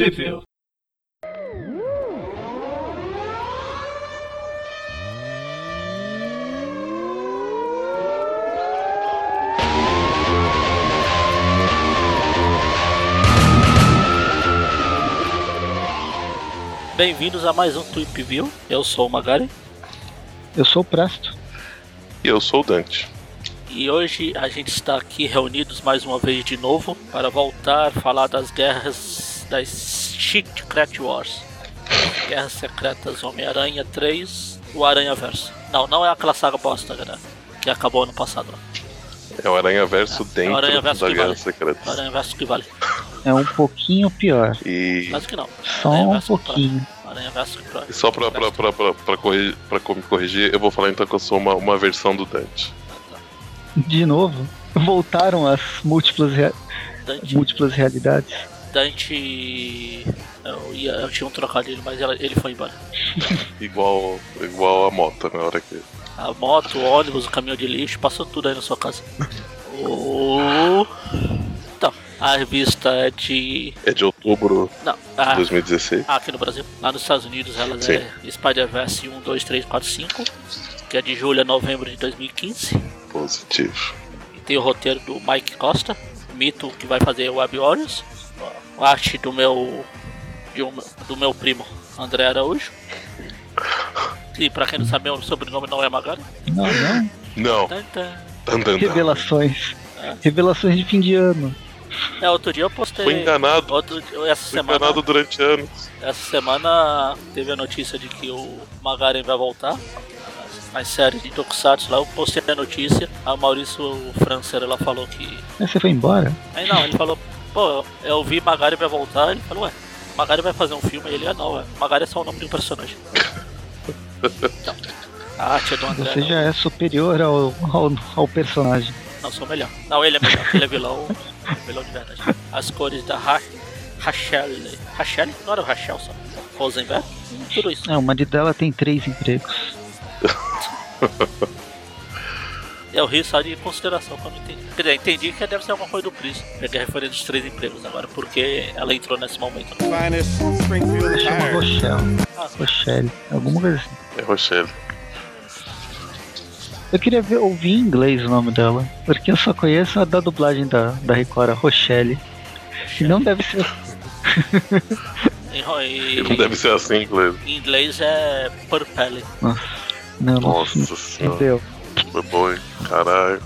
Trivia. Bem-vindos a mais um Tweep View. Eu sou o Magari. Eu sou o Presto. E eu sou o Dante. E hoje a gente está aqui reunidos mais uma vez de novo para voltar a falar das guerras das Secret Wars. Guerras Secretas Homem-Aranha 3, o Aranha Verso. Não, não é aquela saga bosta, galera, que acabou ano passado. É o Aranha Verso É, é dentro Aranha Verso da Guerra vale. Secreta. O Aranha Verso que vale. É um pouquinho pior. E, Mas que não. Só um pouquinho. Aranha Verso que vale. e só pra, pra, pra, pra, pra, corrigir, pra me corrigir, eu vou falar então que eu sou uma, uma versão do Dante. De novo, voltaram as múltiplas, rea- múltiplas realidades. Dante. Eu, ia, eu tinha um trocadilho, mas ela- ele foi embora. Igual, igual a moto na hora que. A moto, o ônibus, o caminhão de lixo, passou tudo aí na sua casa. O... Então, a revista é de. É de outubro Não, de a... 2016. ah, aqui no Brasil. Lá nos Estados Unidos ela Sim. é Spider-Verse 1, 2, 3, 4, 5, que é de julho a novembro de 2015. Positivo. E tem o roteiro do Mike Costa, mito que vai fazer o Web Warriors. Arte do meu. de um- do meu primo André Araújo. E pra quem não sabe, meu sobrenome não é Magari. Não, não. Não. Revelações. É. Revelações de fim de ano. É, outro dia eu postei. Fui enganado. Outro, essa Fui semana, enganado durante anos. essa semana teve a notícia de que o Magaren vai voltar. As séries de Tokusatsu lá, eu postei a notícia. A Maurício Francer ela falou que. Você foi embora? Aí não, ele falou, pô, eu vi Magaren vai voltar. Ele falou, ué, Magaren vai fazer um filme. Ele, ah, não, ué, Magaren é só o nome de um personagem. Então, a arte é do André. Você não. já é superior ao, ao, ao personagem. Não, sou melhor. Não, ele é melhor, ele é vilão. vilão de verdade. As cores da Ra Rachel. Rachel? Não era o Rachel só. Rosenberg? Tudo isso. É, o marido dela tem três empregos. Eu ri só de consideração quando entendi. Quer dizer, entendi que deve ser alguma coisa do Prisma. Peguei a referência dos três empregos agora, porque ela entrou nesse momento. Chama tire. Rochelle. Ah, Rochelle. Alguma coisa assim. É Rochelle. Eu queria ver, ouvir em inglês o nome dela. Porque eu só conheço a da dublagem da, da Record, a Rochelle. E não deve ser. em, e- Não deve ser assim, inglês. em inglês é Purple. Nossa. Não. Nossa não senhora. deu. Foi bom, hein? Caralho.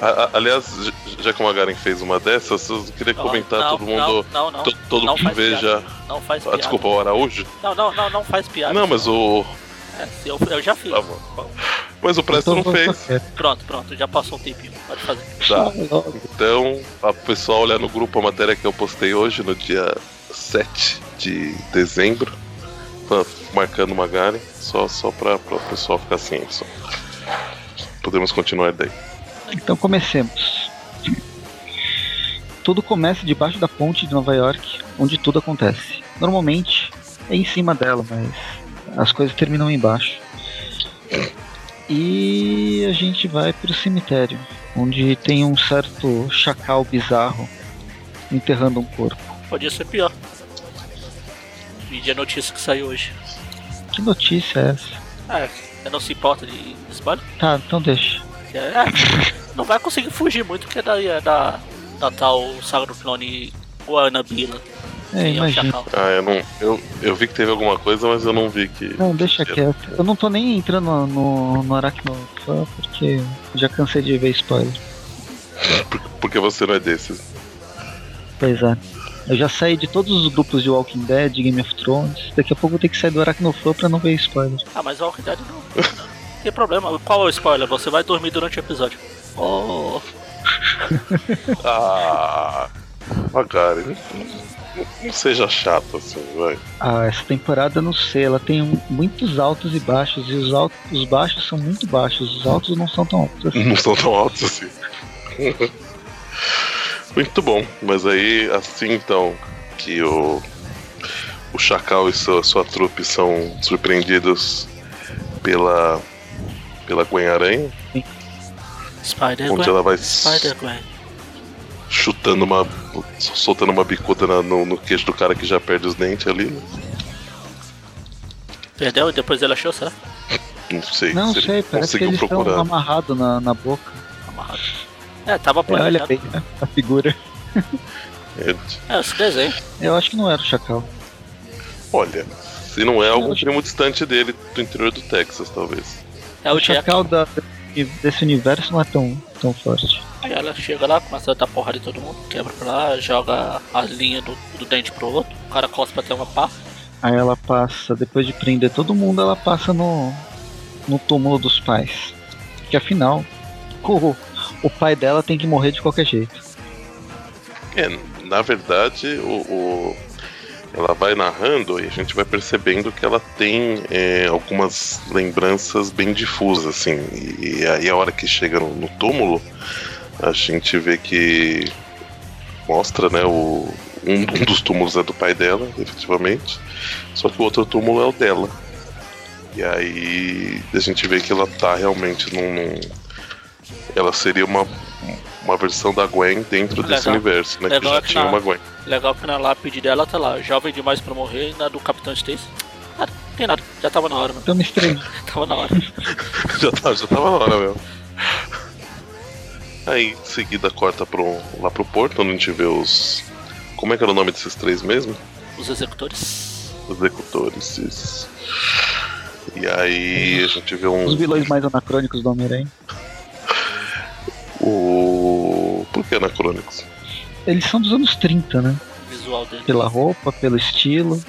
A- a- aliás, já que o Magaren fez uma dessas, eu queria Não, comentar não, todo mundo. Não, não, não. to- todo mundo faz veja. Não faz Ah, piada. desculpa, o Araújo? Não, não, não, não faz piada. Não, mas o. É, eu, eu já fiz. Tá bom. Mas o Presto não fez. Pronto, pronto, já passou um tempinho. Pode fazer. Tá. Então, a pessoal olhar no grupo a matéria que eu postei hoje, no dia 7 de dezembro, fa- marcando o Magaren, só, só pra, pra o pessoal ficar ciente. Só. Podemos continuar daí. Então comecemos. Tudo começa debaixo da ponte de Nova York, onde tudo acontece. Normalmente é em cima dela, mas as coisas terminam embaixo. E a gente vai pro cemitério, onde tem um certo chacal bizarro enterrando um corpo. Podia ser pior. A notícia que saiu hoje. Que notícia é essa? É, você não se importa de spoiler? Tá, então deixa. É, não vai conseguir fugir muito, porque daí é da, da tal saga do clone Guanabila. É, é imagina. Ah, eu não. Eu, eu vi que teve alguma coisa, mas eu não vi que. Não, deixa quieto. Eu não tô nem entrando no, no, no porque já cansei de ver spoiler. Por- Porque você não é desses. Pois é. Eu já saí de todos os grupos de Walking Dead, de Game of Thrones. Daqui a pouco eu vou ter que sair do Aracnofan pra não ver spoiler. Ah, mas Walking Dead não. não tem problema. Qual é o spoiler? Você vai dormir durante o episódio. Oh, Ah. Magaren, não, não- não seja chato assim, vai. Ah, essa temporada eu não sei, ela tem muitos altos e baixos, e os, altos, os baixos são muito baixos, os altos não são tão altos assim. Não são tão altos assim. Muito bom, mas aí assim então que o o Chacal e sua, sua trupe são surpreendidos pela pela Gwen Aranha, onde Spider-Gwen. ela vai Spider-Gwen. chutando uma. soltando uma bicuda na- no, no queixo do cara que já perde os dentes ali. né? Perdeu e depois ele achou, será? Não sei Não se sei, parece que conseguiu eles estão procurar. amarrados na, na boca. Amarrado. É, tava É, olha planejado. bem a figura. É, É, esse desenho. Eu acho que não era o Chacal. olha, se não é algum Não, primo distante dele, do interior do Texas, talvez. É o o. Chacal da, desse universo não é tão, tão forte. Aí ela chega lá, começa a dar porrada em todo mundo, quebra pra lá, joga a linha do, do dente pro outro, o cara cospe até uma pá. Aí ela passa, depois de prender todo mundo, ela passa no, no túmulo dos pais. Que afinal, o, o pai dela tem que morrer de qualquer jeito. É, na verdade, o, o- ela vai narrando e a gente vai percebendo que ela tem é, algumas lembranças bem difusas, assim. E, e aí a hora que chega no, no túmulo, a gente vê que mostra, né, o, um, um dos túmulos é do pai dela, efetivamente. Só que o outro túmulo é o dela. E aí a gente vê que ela tá realmente num. num- ela seria uma, uma versão da Gwen dentro desse Legal. universo, né? Legal que já que tinha na- uma Gwen. Legal que na lápide dela tá lá, jovem demais pra morrer, e na do Capitão Stacy. Nada, tem nada, já tava na hora, mano. Me estranho. Tava na hora. já, tá, já tava na hora mesmo. Aí em seguida corta pro, lá pro porto, onde a gente vê os. Como é que era o nome desses três mesmo? Os executores. Os executores. Isso. E aí a gente vê um. Os vilões mais anacrônicos do Homem-Aranha. O. Por que anacrônicos? Eles são dos anos 30, né? Visual dele. Pela roupa, pelo estilo.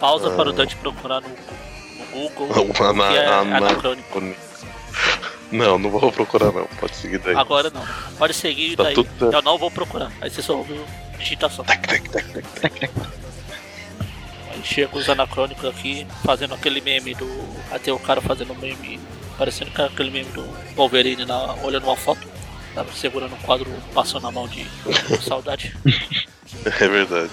Pausa Ah. para o Dante procurar no, no Google. Ana- é ana- anacrônico. Não, não vou procurar não. Pode seguir daí. Agora não. Pode seguir Tá daí. tudo. Eu não vou procurar. Aí você só ouve digitação. Tac, tac, tac, tac. Tac, tac. Aí chega os anacrônicos aqui, fazendo aquele meme do. Até o cara fazendo um meme, parecendo que aquele meme do Wolverine na, olhando uma foto, tava segurando um quadro, passando a mão de saudade. É verdade.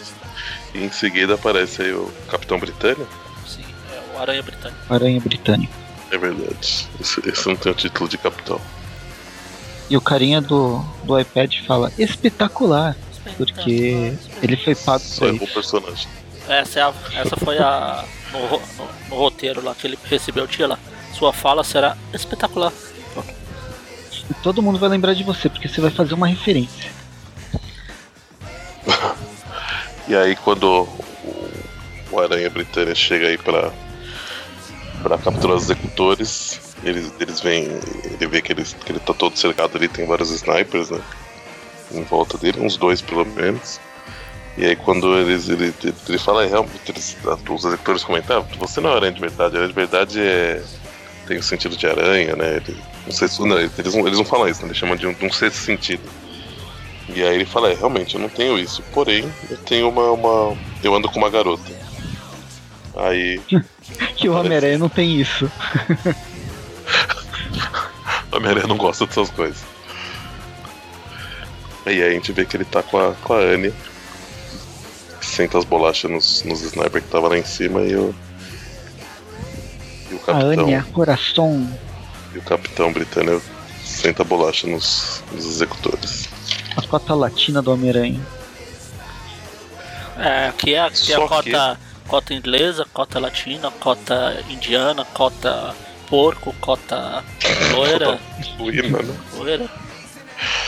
E em seguida aparece aí o Capitão Britânia. Sim, é o Aranha Britânico. Aranha britânico. É verdade. Esse, esse não tem o título de capitão. E o carinha do, do iPad fala espetacular, porque ele foi pago Só pra o isso. personagem. Essa, é a- essa foi a. No, no- no roteiro lá que ele recebeu, tinha lá. Sua fala será espetacular. E todo mundo vai lembrar de você, porque você vai fazer uma referência. E aí quando o, Aranha Britânia chega aí pra, pra capturar os executores, eles, eles veem. Ele vê que ele, que ele tá todo cercado ali, tem vários snipers, né? Em volta dele, uns dois pelo menos. E aí quando eles, ele, ele, fala, é realmente, eles, os executores comentam, ah, você não é aranha de verdade, aranha de verdade é. Tem o sentido de aranha, né? Ele, não sei se, não, eles, não, eles não falam isso, né? Eles chamam de um, de um sexto sentido. E aí ele fala, é, realmente, eu não tenho isso. Porém, eu tenho uma. uma eu ando com uma garota. Aí Que o Homem-Aranha não tem isso. a Homem-Aranha não gosta dessas coisas. E aí a gente vê que ele tá com a, com a. Senta as bolachas nos, nos sniper que tava lá em cima e o. E o A capitão. Anya, coração. E o capitão britânico senta a bolacha nos, nos executores. A cota latina do Homem-Aranha. É, aqui é, aqui é a cota, cota inglesa, cota latina, cota indiana, cota porco, cota loira, Suína, né? loira,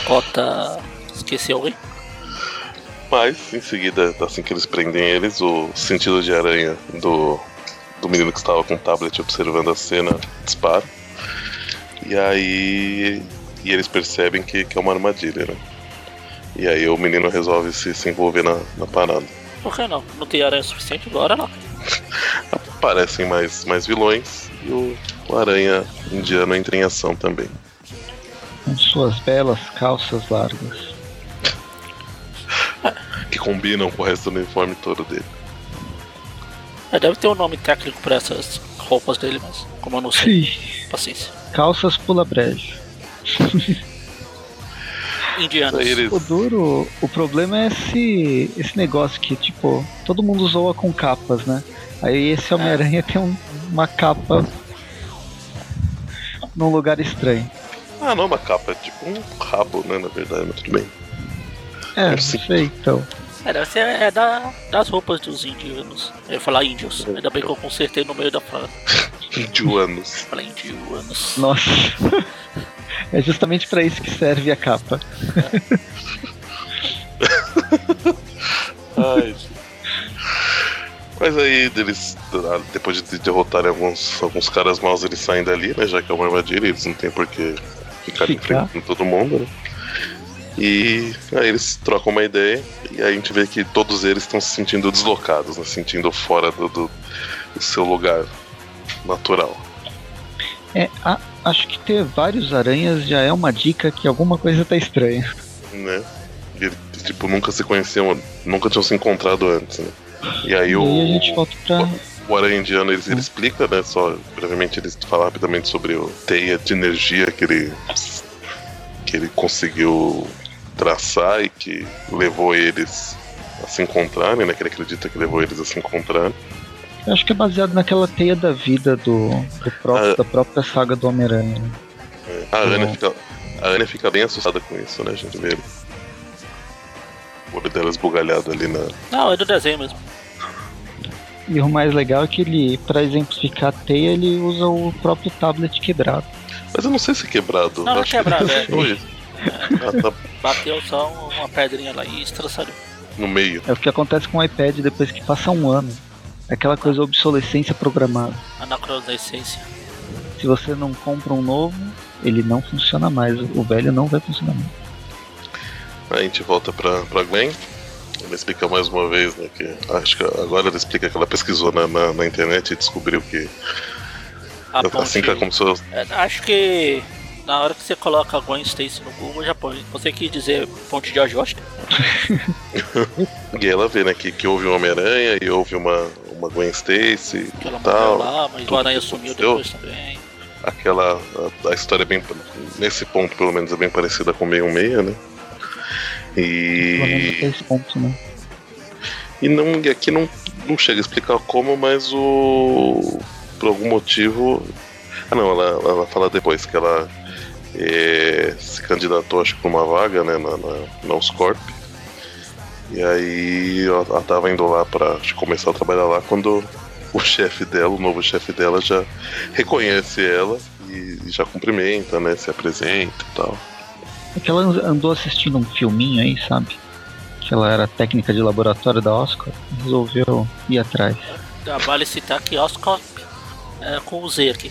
cota. Esqueci alguém? Mas, em seguida, assim que eles prendem eles, o sentido de aranha do, do menino que estava com o tablet observando a cena dispara. E aí. E eles percebem que, que é uma armadilha, né? E aí o menino resolve se, se envolver na, na parada. Por que não? Não tem aranha suficiente? Bora lá. Aparecem mais, mais vilões e o, o aranha indiano entra em ação também. Com suas belas calças largas. Que combinam com o resto do uniforme todo dele. É, deve ter um nome técnico pra essas roupas dele, mas como eu não sei, Sim. paciência. Calças pula brejo. Indianos. O duro, o problema é esse, esse negócio que, tipo, todo mundo zoa com capas, né? Aí esse Homem-Aranha tem um- uma capa num lugar estranho. Ah, não é uma capa, é tipo um rabo, né? Na verdade, mas tudo bem. É, não Sim. sei, então. É, deve ser é da, das roupas dos indianos. Eu ia falar índios. Ainda bem que eu consertei no meio da frase. Indianos. Falei indianos. Nossa. É justamente pra isso que serve a capa. Ai, gente. Mas aí eles, ah, depois de derrotarem alguns, alguns caras maus, eles saem dali, né? Já que é uma armadilha, eles não tem por que ficar Ficar. enfrentando todo mundo, né? E aí eles trocam uma ideia e aí a gente vê que todos eles estão se sentindo deslocados, né? Sentindo fora do, do- do seu lugar natural. É, a- acho que ter vários aranhas já é uma dica que alguma coisa tá estranha. né? E tipo, nunca se conheciam, nunca tinham se encontrado antes, né? E aí E o, a gente volta pra. o Aranha Indiano ele, ele explica, né? Só brevemente ele fala rapidamente sobre o teia de energia que ele que ele conseguiu traçar e que levou eles a se encontrarem, né? Que ele acredita que levou eles a se encontrarem. Eu acho que é baseado naquela teia da vida do, do próprio, Ah. da própria saga do Homem-Aranha. né? A Ana Uhum. fica a Ana fica bem assustada com isso, né? A gente vê ele. o olho dela esbugalhado ali na Não, é do desenho mesmo. E o mais legal é que ele, pra exemplificar a teia, ele usa o próprio tablet quebrado. Mas eu não sei se é quebrado. Não, não é que quebrado, ele é. Bateu só uma pedrinha lá e estraçalhou. no meio. É o que acontece com o iPad depois que passa um ano. É aquela coisa obsolescência programada. Anacronescência. Se você não compra um novo, ele não funciona mais. O velho não vai funcionar mais. Aí a gente volta pra, pra Gwen. Ela explica mais uma vez, né? Que acho que agora ela explica que ela pesquisou na, na, na internet e descobriu que A assim ponte- que ela começou. Acho que na hora que você coloca Gwen Stacy no Google já põe. Você quis dizer ponte de ajuste? E ela vê, né, que, que houve um Homem-Aranha e houve uma, uma Gwen Stacy Que ela e morreu tal. lá, mas o Aranha sumiu depois também. Aquela. A, a história é bem. Nesse ponto, pelo menos, é bem parecida com meio meia, né? E. esse ponto, né? E não, e aqui não, não chega a explicar como, mas o. Por algum motivo. Ah não, ela, ela fala depois que ela eh, se candidatou, acho que pra uma vaga, né, na, na, na Oscorp. E aí ela, ela tava indo lá que começar a trabalhar lá quando o chefe dela, o novo chefe dela, já reconhece ela e, e já cumprimenta, né? Se apresenta e tal. É que ela andou assistindo um filminho aí, sabe? Que ela era técnica de laboratório da Oscar e resolveu ir atrás. Ah, Vale citar que Oscorp é com o Z aqui.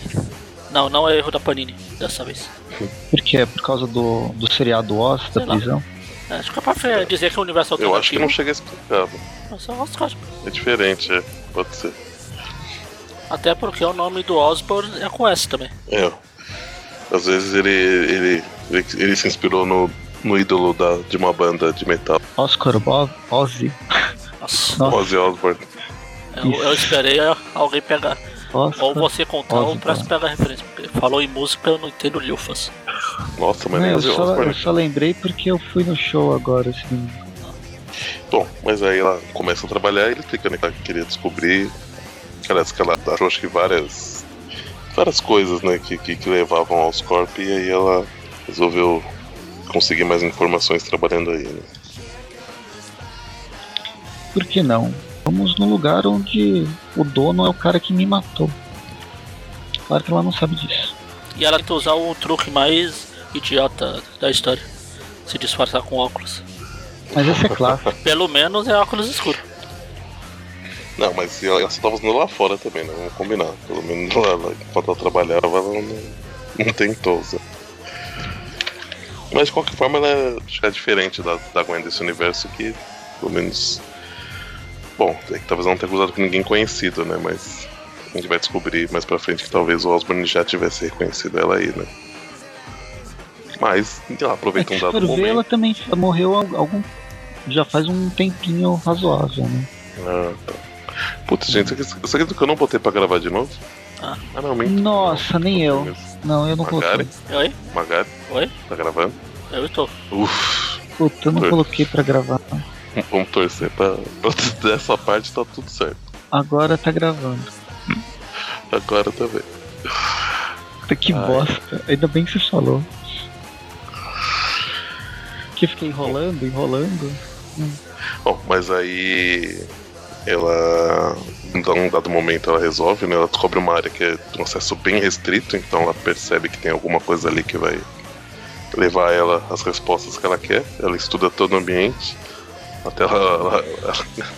Não, não é erro da Panini dessa vez. Por quê? É por causa do, do seriado Oz, da Sei lá. prisão? É, acho que é pra dizer que é o universo Eu acho que não alternativo. chega a explicar. né? Mas é Oscorp. É diferente, é. Pode ser. Até porque o nome do Osborn é com S também. É. Às vezes ele, ele, ele, ele se inspirou no, no ídolo da, de uma banda de metal, Oscar Bob, Ozzy, Nossa. Ozzy Osbourne. eu, eu esperei alguém pegar. Oscar. Ou você contar ou Osborn. pra se pegar a referência. Porque falou em música, eu não entendo lufas. Nossa, mas Não, nem eu, só, eu só lembrei porque eu fui no show agora, assim. Bom, mas aí ela começa a trabalhar e ele explica né, que queria descobrir. Aliás, que ela achou acho que várias. várias coisas, né, que, que, que levavam aos corpos e aí ela resolveu conseguir mais informações trabalhando aí, né? Por que não? Vamos no lugar onde o dono é o cara que me matou. Claro que ela não sabe disso. E ela tenta usar o truque mais idiota da história. Se disfarçar com óculos. Mas esse é clássico. Pelo menos é óculos escuro. Não, mas ela, ela só tava usando lá fora também, né? Vamos combinar. Pelo menos lá, lá, enquanto ela trabalhava, ela não, não tentou usar. Mas de qualquer forma, ela é, é diferente da, da Gwen desse universo que, pelo menos. Bom, é que talvez ela não tenha usado com ninguém conhecido, né? Mas a gente vai descobrir mais pra frente que talvez o Osborn já tivesse reconhecido ela aí, né? Mas, ela É aproveita que um dado for ver, momento. ela também morreu algum. Já faz um tempinho razoável, né? Ah, tá. Putz, gente, você acredita- que eu não botei pra gravar de novo? Ah. não, minto. Nossa, nem eu. Não, eu não Magari? coloquei. Oi? Magari, Oi? tá gravando? Eu estou. Uff, Puta, eu não coloquei pra gravar. vamos torcer pra, dessa parte tá tudo certo. Agora tá gravando. Agora tá bem. Puta, Que Ai. bosta. Ainda bem que você falou. Que fica enrolando, enrolando. Bom, mas aí ela em um dado momento ela resolve, né? Ela descobre uma área que é de um acesso bem restrito, então ela percebe que tem alguma coisa ali que vai levar ela às respostas que ela quer. Ela estuda todo o ambiente. Até ela, ela-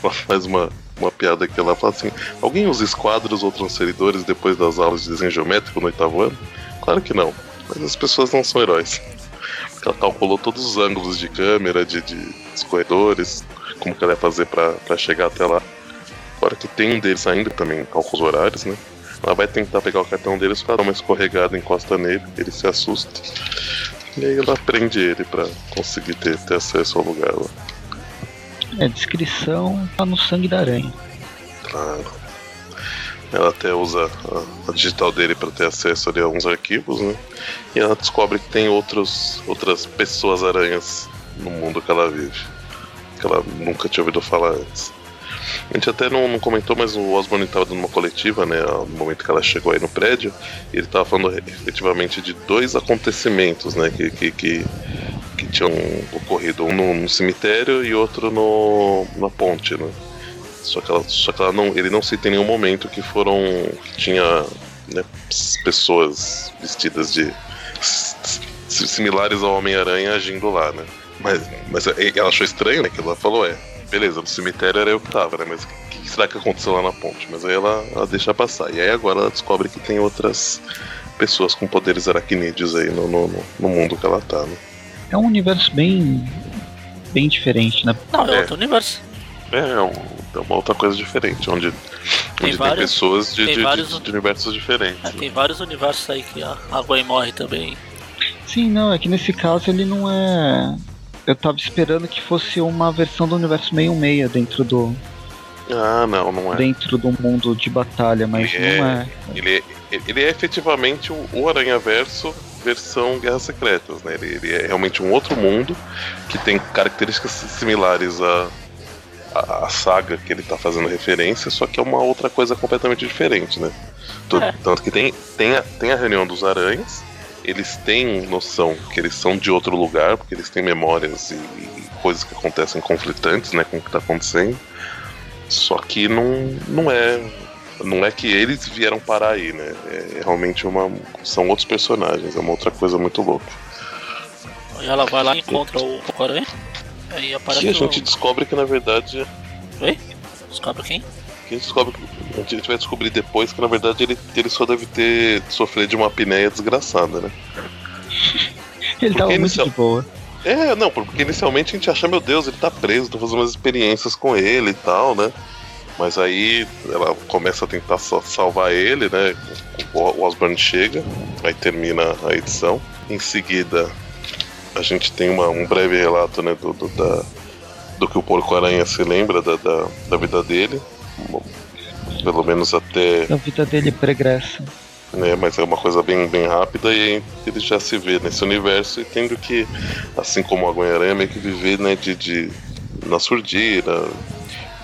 ela faz uma, uma piada que ela fala assim: Alguém usa esquadros ou transferidores depois das aulas de desenho geométrico no oitavo ano? Claro que não, mas as pessoas não são heróis. Porque ela calculou todos os ângulos de câmera, de, de dos corredores, como que ela ia fazer pra chegar até lá. Agora que tem um deles ainda também, calcula os horários, né? Ela vai tentar pegar o cartão deles pra dar uma escorregada, encosta nele, ele se assusta. E aí ela prende ele pra conseguir ter, ter acesso ao lugar lá. É, descrição tá no sangue da aranha. Claro. Ela até usa a, a digital dele para ter acesso a alguns arquivos, né? E ela descobre que tem outros, outras pessoas aranhas no mundo que ela vive. Que ela nunca tinha ouvido falar antes. A gente até não, não comentou, mas o Osborne estava dando uma coletiva, né? No momento que ela chegou aí no prédio. Ele estava falando efetivamente de dois acontecimentos, né? Que, que, que tinham ocorrido. Um no, no cemitério e outro no, na ponte, né? Só que, ela, só que ela não, ele não cita em nenhum momento que foram. que tinha né, pessoas vestidas de. similares ao Homem-Aranha agindo lá, né? Mas, mas ela achou estranho, né? Que ela falou, é, beleza, no cemitério era eu que tava, né? Mas o que, que será que aconteceu lá na ponte? Mas aí ela, ela deixa passar. E aí agora ela descobre que tem outras pessoas com poderes aracnídeos aí no, no- no mundo que ela tá, né? É um universo bem. bem diferente, né? Não, é É. outro universo. É, é, um- é uma outra coisa diferente, onde Tem onde tem, vários- pessoas de, tem de- vários- de- de universos diferentes. É, tem vários universos aí que a, a Gwen morre também. Sim, não, é que nesse caso ele não é. Eu tava esperando que fosse uma versão do universo 616 dentro do, Ah, não, não é. dentro do mundo de batalha, mas É. não é. Ele, é ele é efetivamente o, o Aranha Verso versão Guerras Secretas, né? Ele, ele é realmente um outro mundo que tem características similares à, à, à saga que ele tá fazendo referência, só que é uma outra coisa completamente diferente, né? É. Tanto que tem, tem, a, tem a reunião dos aranhas, eles têm noção que eles são de outro lugar, porque eles têm memórias e, e coisas que acontecem conflitantes, né, com o que tá acontecendo. Só que não, não é não é que eles vieram parar aí, né? É realmente uma são outros personagens, é uma outra coisa muito louca. Aí ela vai lá e encontra o Aranha. Aí aparece E a gente o... descobre que na verdade Oi? Descobre quem? que a gente descobre a gente vai descobrir depois que na verdade ele, ele só deve ter sofrido de uma apneia desgraçada, né? Ele tava muito inicial- de boa. É, não, porque inicialmente a gente acha, meu Deus, ele tá preso, tô fazendo umas experiências com ele e tal, né? Mas aí ela começa a tentar sa- salvar ele, né? O Osborn chega, aí termina a edição. Em seguida, a gente tem uma- um breve relato, né, do, do, da- do que o Porco-Aranha se lembra da, da, da vida dele. Pelo menos até A vida dele pregressa. né? Mas é uma coisa bem, bem rápida e aí ele já se vê nesse universo e tendo que, assim como a Gwen-Aranha, meio que viver né, de, de, na surdina,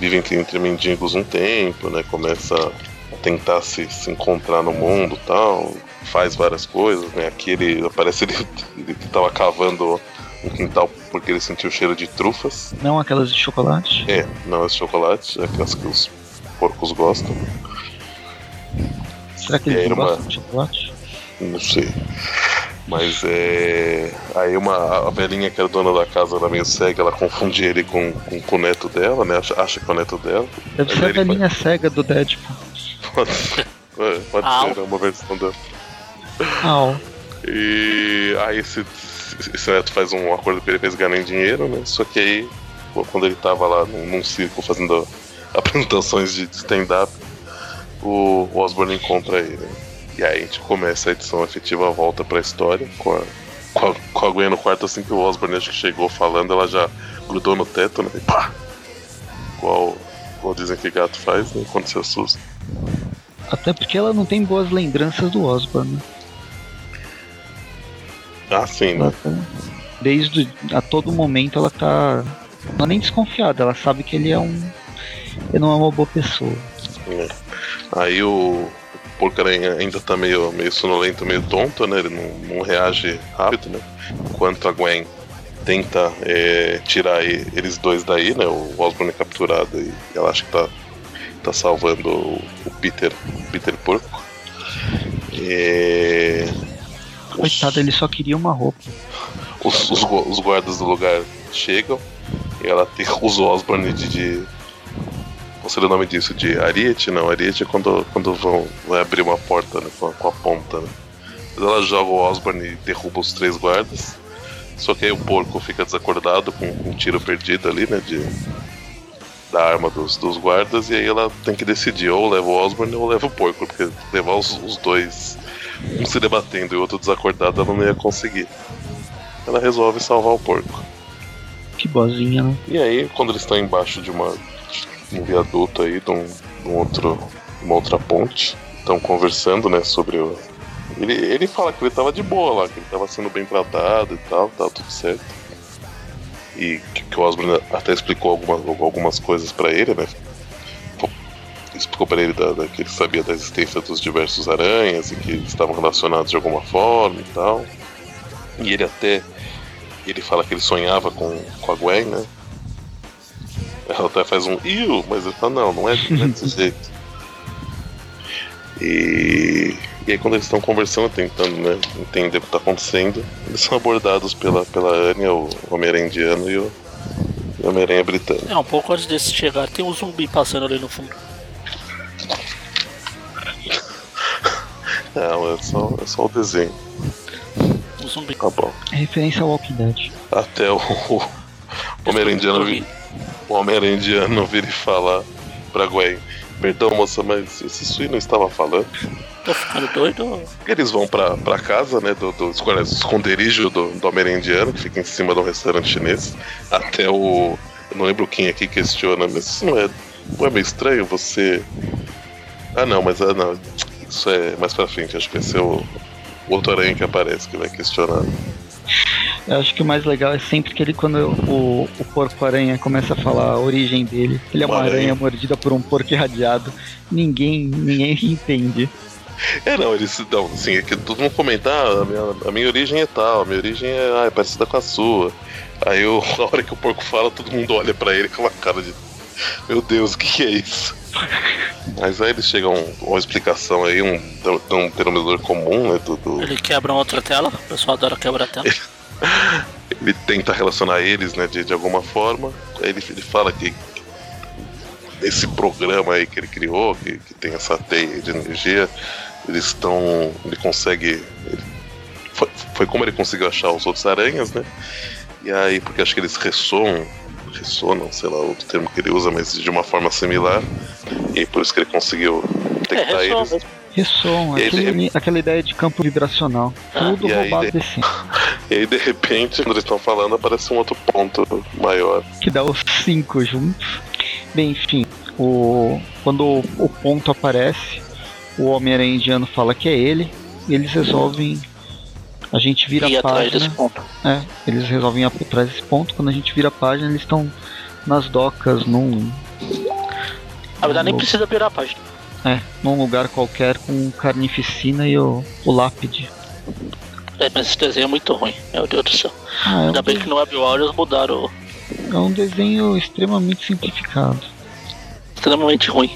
vive entre, entre mendigos um tempo, né? Começa a tentar se, se encontrar no mundo tal, faz várias coisas, né? Aqui ele parece ele, ele tava cavando um quintal porque ele sentiu o cheiro de trufas. Não aquelas de chocolate. É, não é chocolate, é aquelas que os porcos gostam. Será que É, era não uma- de chocolate? Não sei. Mas é. Aí uma, a velhinha que era dona da casa, ela meio cega, ela confunde ele com, com, com o neto dela, né? Acha, acha que é o neto dela. Deve ser a velhinha cega do Deadpool. Pode ser. É, pode Au. ser, é uma versão dela. Au. E aí esse, esse neto faz um acordo pra ele pra eles ganharem dinheiro, né? Só que aí, quando ele tava lá num, num circo fazendo apresentações de stand-up, o, o Osborne encontra ele. né? E aí a gente começa a edição efetiva, volta pra história, com a, com a, com a Gwen no quarto, assim que o Osborne acho que chegou falando, ela já grudou no teto, né? E pá! Igual, igual dizem que gato faz, né? Quando se assusta. Até porque ela não tem boas lembranças do Osborn. Né? Ah, sim, né? Tá- Desde a todo momento ela tá. Não é nem desconfiada, ela sabe que ele é um. Ele não é uma boa pessoa. É. Aí o porcaria ainda tá meio, meio sonolento, meio tonto, né? Ele não, não reage rápido, né? Enquanto a Gwen tenta é, tirar eles dois daí, né? O Osborn é capturado e ela acha que tá, tá salvando o, o Peter, Peter Porco. É, os- Coitado, ele só queria uma roupa. os, os, os guardas do lugar chegam e ela tem, usa o Osborne de. de seria o nome disso? De Ariete? Não, Ariete é quando, quando vão vai abrir uma porta né, com, a, com a ponta. Né? Mas ela joga o Osborne e derruba os três guardas. Só que aí o porco fica desacordado com, com um tiro perdido ali, né? De, da arma dos, dos guardas. E aí ela tem que decidir: ou leva o Osborne ou leva o porco. Porque levar os, os dois, um se debatendo e o outro desacordado, ela não ia conseguir ela resolve salvar o porco. Que bozinha, né? E aí, quando eles estão embaixo de uma um viaduto aí, de, um, de um outro, uma outra ponte, estão conversando, né, sobre o. Ele, ele fala que ele tava de boa lá, que ele tava sendo bem tratado e tal, tá tudo certo. E que, que o Osborne até explicou algumas, algumas coisas pra ele, né? Explicou pra ele da, da- que ele sabia da existência dos diversos aranhas e que eles estavam relacionados de alguma forma e tal. E ele até. Ele fala que ele sonhava com, com a Gwen, né? Ela até faz um iu, mas ele fala, não, não é, não é desse jeito. E, e aí quando eles estão conversando, tentando né, entender o que está acontecendo, eles são abordados pela, pela Anya, o Homem-Aranha indiano e o, o Homem-Aranha britânico. É, um pouco antes desse chegar, tem um zumbi passando ali no fundo. Não, é só, é só o desenho. Um zumbi. Tá bom. É referência ao Walking Dead. Até o, o Homem-Aranha indiano, vi- o Homem-Aranha indiano vir e falar pra Gwen. Perdão, moça, mas esse Sui não estava falando. Tô ficando doido. Eles vão pra, pra casa, né, do, do escon- esconderijo do, do Homem-Aranha indiano, que fica em cima de um restaurante chinês. Até o. Eu não lembro quem aqui questiona, mas isso não é. Não é meio estranho você. Ah, não, mas ah, não. Isso é mais pra frente, acho que vai ser o, o outro aranha que aparece que vai questionar. Eu acho que o mais legal é sempre que ele, quando o, o porco-aranha começa a falar a origem dele, ele é uma Uma aranha. aranha mordida por um porco irradiado. Ninguém, ninguém entende. É, não, eles não, assim, é que todo mundo comenta, ah, a minha, a minha origem é tal, a minha origem é, ah, é parecida com a sua. Aí eu, na hora que o porco fala, todo mundo olha pra ele com uma cara de. Meu Deus, o que, que é isso? Mas aí eles chegam a uma explicação aí, um, um denominador comum, né? Do, do- Ele quebra outra tela. O pessoal adora quebrar a tela. ele tenta relacionar eles, né, de, de alguma forma. Ele, ele fala que esse programa aí que ele criou, que, que tem essa teia de energia, eles estão. Ele consegue. ele- foi, foi como ele conseguiu achar os outros aranhas, né? E aí, porque acho que eles ressoam, ressonam, sei lá, outro termo que ele usa, mas de uma forma similar. E aí por isso que ele conseguiu É, detectar é eles. Aí, aquele- aquela ideia de campo vibracional. Ah, Tudo e aí, roubado de- desse. E aí, de repente, quando eles estão falando, aparece um outro ponto maior. Que dá os cinco juntos. Bem, enfim, o, quando o, o ponto aparece, o Homem-Aranha indiano fala que é ele, e eles resolvem. A gente vira Ir a atrás desse página. ponto. É, eles resolvem ir atrás desse ponto. Quando a gente vira a página, eles estão nas docas, num, Na verdade, nem precisa virar a página. É, num lugar qualquer com carnificina e o, o lápide. É, mas esse desenho é muito ruim. Meu Deus do céu. Ah, é um, Ainda bem de- que no Web Warriors mudaram o- é um desenho extremamente simplificado. extremamente ruim.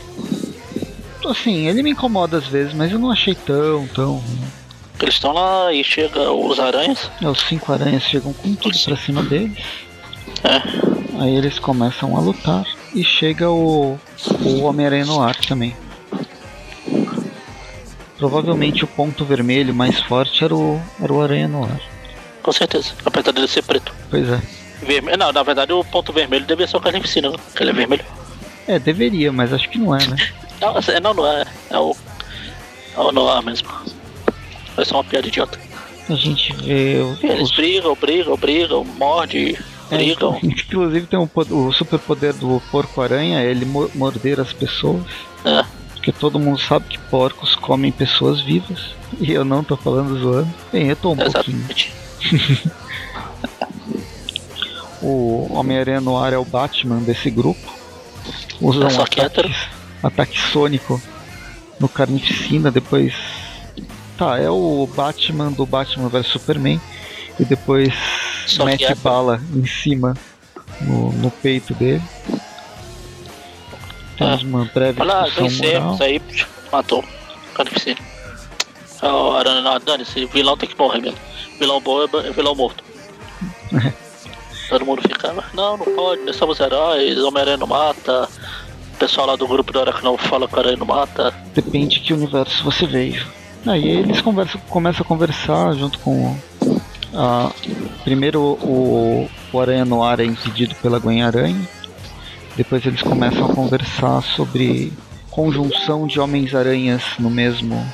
Assim, ele me incomoda às vezes, mas eu não achei tão, tão ruim. Eles estão lá e chega os aranhas. É, Os cinco aranhas chegam com tudo pra cima deles. É. Aí eles começam a lutar. E chega o, o Homem-Aranha no ar também. Provavelmente o ponto vermelho mais forte era o, era o Aranha no ar. Com certeza. Apesar dele ser preto. Pois é. Vermelho. Não, na verdade o ponto vermelho devia ser o carnificina, né? Porque ele é vermelho. É, deveria, mas acho que não é, né? Não, é- não, não é. É o. É o Noir mesmo. Vai ser uma piada idiota. A gente vê o- Eles os brigam, brigam, brigam, mordem, É, brigam. inclusive tem um, o superpoder do porco-aranha, é ele mo- morder as pessoas. É. Porque todo mundo sabe que porcos comem pessoas vivas. E eu não tô falando zoando. Bem, eu tô um pouquinho. Exatamente. O Homem-Aranha no ar é o Batman desse grupo. Usa um ataque, ataque sônico no Carnificina, depois. Tá, é o Batman do Batman vs Superman. E depois Só mete bala em cima no, no peito dele. Ah, discussão moral. vencemos aí, matou. Ah, Aranha, não, dane-se, vilão tem que morrer mesmo. Vilão bom é é vilão morto. Todo mundo fica, não, não pode, nós somos heróis, Homem-Aranha não mata. O pessoal lá do grupo da hora que não fala que o Aranha não mata. Depende de que universo você veio. Aí eles conversam, começam a conversar junto com. A, primeiro o, o Aranha no ar é impedido pela Gwen Aranha. Depois eles começam a conversar sobre conjunção de Homens-Aranhas no mesmo,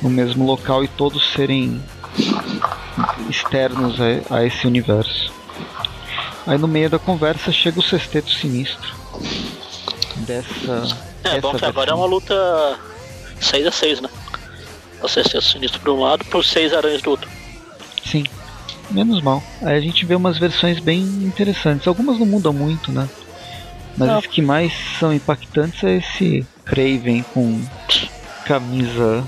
no mesmo local e todos serem externos a, a esse universo. Aí no meio da conversa chega o sexteto sinistro. Dessa. É, bom dessa que agora é uma luta 6 a 6 né? Você ser sinistro por um lado, por seis aranhas do outro. Sim, menos mal. Aí a gente vê umas versões bem interessantes. Algumas não mudam muito, né? Mas Não. as que mais são impactantes é esse Craven com camisa.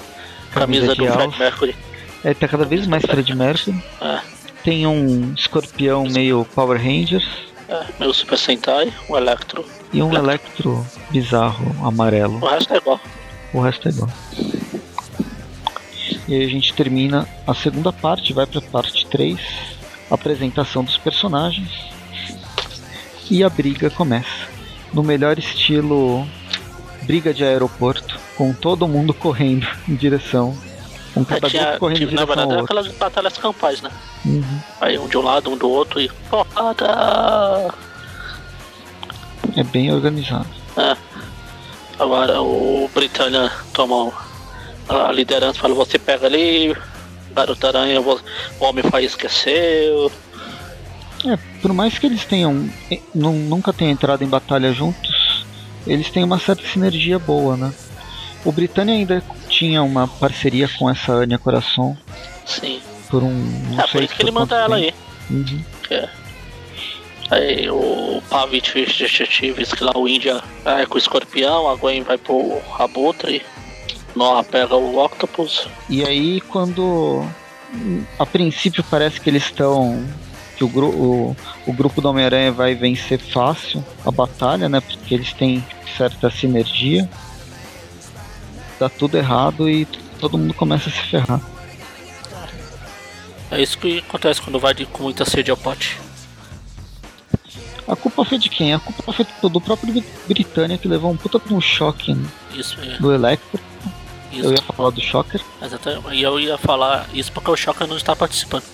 Camisa, de do Fred. Mercury. É, tá cada vez mais Fred Mercury. É, Tem um escorpião meio Power Rangers é, meu Super Sentai, um Electro. e um Electro bizarro amarelo. O resto é igual. O resto é igual. E aí a gente termina a segunda parte, vai pra parte 3, apresentação dos personagens. E a briga começa. No melhor estilo briga de aeroporto, com todo mundo correndo em direção. Com É, cada tinha, grupo correndo em tipo, na direção verdade, aquelas batalhas campais, né? Uhum. Aí um de um lado, um do outro e. Porrada! É bem organizado. É. Agora o Britânia toma a liderança, fala, você pega ali, Garota Aranha, o Homem-Faia esqueceu. É, por mais que eles tenham eh, nu- nunca tenham entrado em batalha juntos, eles têm uma certa sinergia boa, né? O Britânia ainda tinha uma parceria com essa Anya Coração Sim. por um. Não é, por sei isso que ele manda ela aí. Uhum. é. Aí o Pavit detetives que lá o Índia é com o escorpião, a Gwen vai pro Abutre, Noah pega o Octopus. E aí quando a princípio parece que eles estão. Que o, gru- o, o grupo do Homem-Aranha vai vencer fácil a batalha, né? Porque eles têm certa sinergia. Dá tudo errado e todo mundo começa a se ferrar. É isso que acontece quando vai de, com muita sede ao pote. A culpa foi de quem? A culpa foi do próprio Bri- Britânia que levou um puta de um choque Isso é. do Electro. Isso. Eu ia falar do Shocker. Exatamente. E eu ia falar isso porque o Shocker não está participando.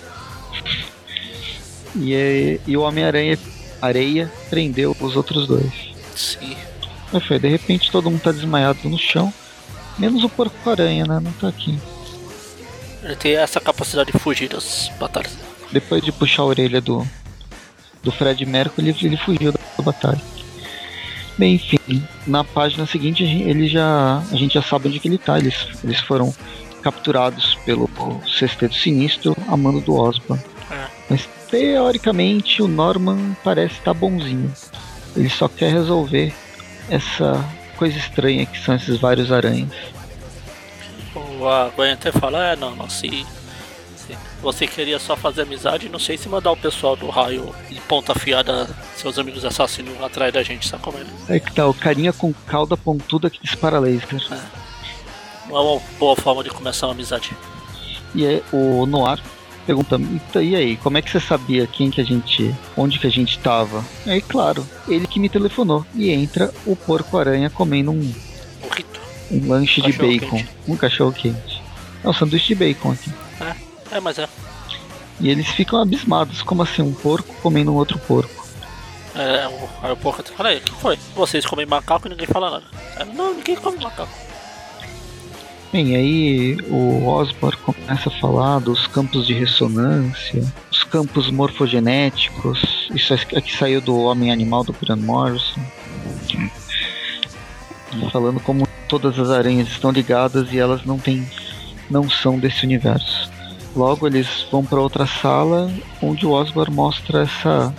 E, e o Homem-Aranha Areia prendeu os outros dois. Sim. Aí foi, de repente todo mundo tá desmaiado no chão. Menos o porco-aranha, né? Não tá aqui. Ele tem essa capacidade de fugir das batalhas. Depois de puxar a orelha do, do Fred Mercury, ele, ele fugiu da batalha. Bem, enfim, na página seguinte ele já, a gente já sabe onde que ele tá. Eles, eles foram capturados pelo Sexteto Sinistro a mando do Osborn. É. Mas teoricamente o Norman parece estar bonzinho. Ele só quer resolver essa coisa estranha que são esses vários aranhas. O a Gwen até fala, é não, não, se, se você queria só fazer amizade, não sei se mandar o pessoal do raio de ponta afiada, seus amigos assassinos atrás da gente, sabe como é? né? É que tá, o carinha com cauda pontuda que dispara laser. Não é uma boa forma de começar uma amizade. E é o Noir pergunta, "Eita, e aí, como é que você sabia quem que a gente. onde que a gente tava? Aí, claro, ele que me telefonou. E entra o porco-aranha comendo um, O rito. um lanche de Cachorro bacon. quente. Um cachorro quente. É um sanduíche de bacon aqui. É, mas é. E eles ficam abismados, como assim, um porco comendo um outro porco. é o, aí o porco fala, aí, o que foi? Vocês comem macaco e ninguém fala nada. Aí, não, ninguém come macaco. Bem, aí o Osborn começa a falar dos campos de ressonância, os campos morfogenéticos, isso aqui saiu do Homem Animal do Grant Morrison. Falando como todas as aranhas estão ligadas e elas não têm, não são desse universo. Logo eles vão para outra sala onde o Osborn mostra essa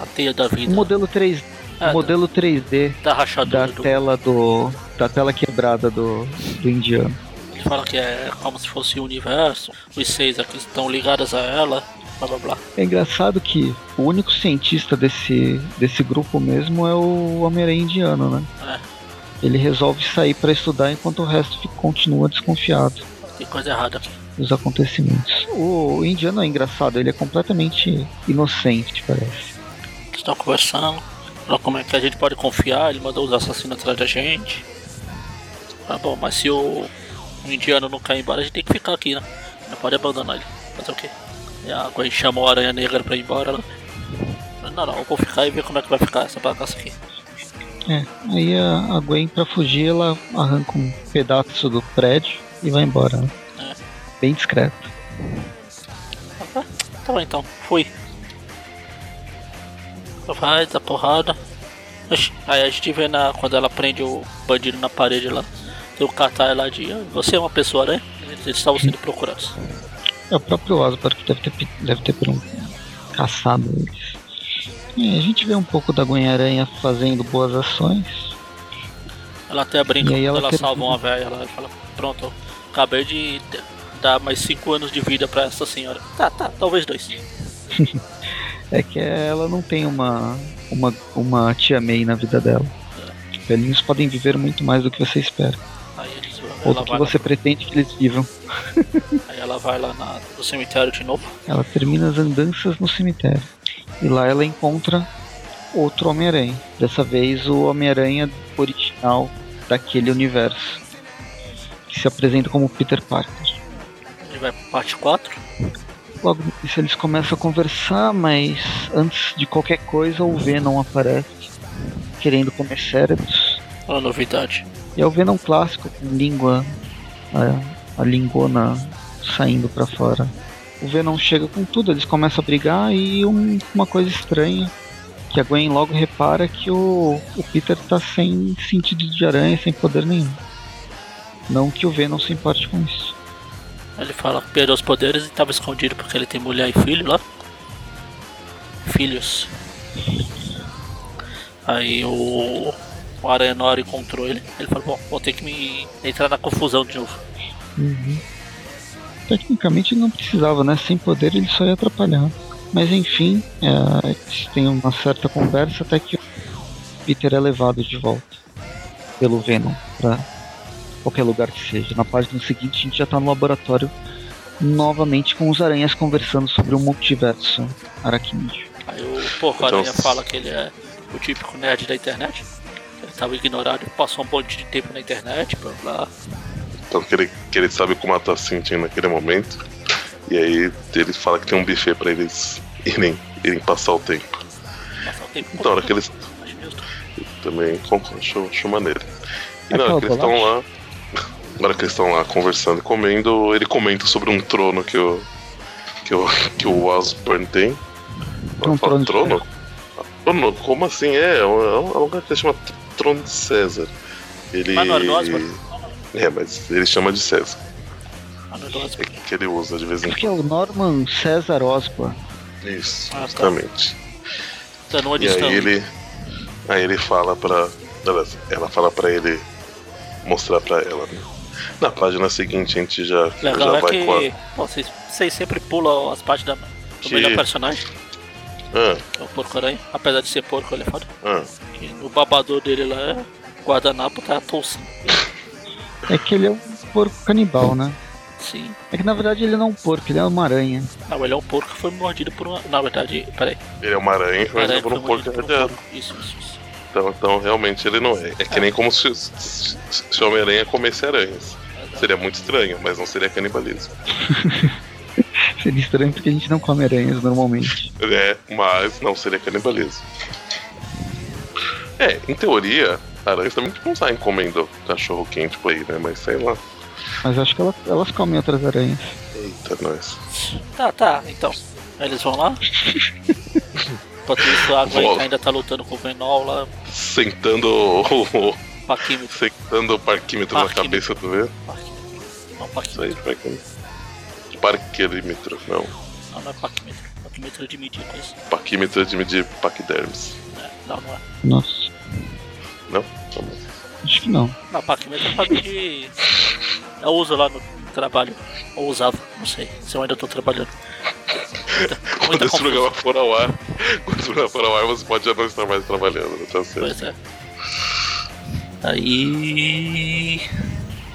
A teia da vida. um modelo 3, É, um modelo 3D da da tela do da tela quebrada do, do indiano. Ele fala que é como se fosse o universo. Os seis aqui estão ligados a ela. blá blá blá. É engraçado que o único cientista desse, desse grupo mesmo é o Homem-Aranha indiano, né? É, Ele resolve sair para estudar enquanto o resto continua desconfiado tem coisa errada aqui. dos acontecimentos. O indiano é engraçado, ele é completamente inocente, parece. Estão conversando. Como é que a gente pode confiar, ele mandou os assassinos atrás da gente. Tá bom, mas se o, o indiano não cair embora, a gente tem que ficar aqui, né? Não pode abandonar ele. Fazer o quê? E a Gwen chamou a aranha negra pra ir embora. Ela... Não, não, eu vou ficar e ver como é que vai ficar essa bagaça aqui. É, aí a, a Gwen pra fugir, ela arranca um pedaço do prédio e vai embora. Né? É. Bem discreto. Ah, Tá bom então, fui. Vai, dá porrada. Aí a gente vê na, quando ela prende o bandido na parede lá. Tem o Katai lá de. "Ah, Você é uma pessoa, né? Eles estavam sendo procurados. É o próprio Osborn que deve ter, deve ter per- caçado eles. E a gente vê um pouco da Gwen-Aranha fazendo boas ações. Ela até brinca quando ela ela salva uma velha. Ela fala: Pronto, eu acabei de dar mais 5 anos de vida pra essa senhora. Tá, tá, talvez dois. É que ela não tem uma, uma, uma tia May na vida dela. Velhinhos podem viver muito mais do que você espera. Ou do que você pretende que eles vivam. aí ela vai lá na, no cemitério de novo. Ela termina as andanças no cemitério. E lá ela encontra outro Homem-Aranha. Dessa vez o Homem-Aranha original daquele universo. Que se apresenta como Peter Parker. Ele vai pra parte 4. Logo nisso eles começam a conversar, mas antes de qualquer coisa o Venom aparece. Querendo comer cérebros. Uma novidade. E é o Venom clássico, com língua. A, a lingona saindo pra fora. O Venom chega com tudo, eles começam a brigar e um- uma coisa estranha. Que a Gwen logo repara que o, o Peter tá sem sentido de aranha, sem poder nenhum. Não que o Venom se importe com isso. Ele fala que perdeu os poderes e estava escondido porque ele tem mulher e filho lá. Filhos. Aí o, o Aranha Nora encontrou ele. Ele falou, bom, vou ter que me entrar na confusão de novo. Uhum. Tecnicamente ele não precisava, né? Sem poder ele só ia atrapalhar. Mas enfim, é, eles têm uma certa conversa até que o Peter é levado de volta pelo Venom pra qualquer lugar que seja. Na página seguinte a gente já tá no laboratório novamente com os aranhas conversando sobre o multiverso aracnídeo. Aí o porco Então- Aranha fala que ele é o típico nerd da internet. Estava ignorado, passou um monte de tempo na internet, blá blá. Então que ele, que ele sabe como ela tá se sentindo naquele momento. E aí ele fala que tem um buffet pra eles irem, irem passar o tempo. Passar o tempo com Então, hora que eles justo. também com- acho, acho maneiro. E na Aquela hora que eles estão lá. Na hora que eles estão lá conversando e comendo, ele comenta sobre um trono que o. que o, que o Osborn tem. Um fala, trono trono? Trono? Como assim? É, é um, é um lugar que se chama Trono de César. Ele. É? É, mas ele chama de César. É que ele usa de vez em Porque é o Norman César Osborn. quando. Isso, Ah, tá. justamente. Uma E distância. aí ele. Aí ele fala pra. Ela fala pra ele mostrar pra ela. né? Na página seguinte a gente já, Legal já é vai que com a. pô, vocês, vocês sempre pulam as partes da, do Que- melhor personagem, Ah, é o porco aranha. Apesar de ser porco, ele é foda. ah. No babador dele lá é guardanapo tá tossindo. É que ele é um porco canibal, né? Sim. É que na verdade ele não é um porco, ele é uma aranha. Não, ele é um porco que foi mordido por uma. Na verdade, peraí. Ele é uma aranha que por um foi porco mordido por um irradiado. porco. Isso, isso, isso. Então, então realmente ele não é. É que nem como se, se, se o Homem-Aranha comesse aranhas. Seria muito estranho, mas não seria canibalismo. Seria estranho porque a gente não come aranhas normalmente. É, mas não seria canibalismo. É, em teoria, aranhas também não saem comendo cachorro quente por aí, né? Mas sei lá. Mas acho que elas, elas comem outras aranhas. Eita, nós. Tá, tá, então. Eles vão lá. Enquanto isso, a Gwen Volta. ainda tá lutando com o Venol lá, Sentando o, o- paquímetro. sentando o parquímetro na Parquímetro. cabeça do Vê. Paquímetro. Não, Isso paquímetro. aí, parquímetro. Parquímetro, não. Não, não é paquímetro. Paquímetro é de medir coisa. Parquímetro de medir paquidermes. É, não, não é. Nossa, Não? Tá bom. acho que não. Não, paquímetro é pra medir. Eu uso lá no trabalho. Ou usava, não sei. Se eu ainda tô trabalhando. Quando Muita esse programa for ao ar, quando esse programa for ao ar, você pode já não estar mais trabalhando? Tá certo. Pois é. Aí.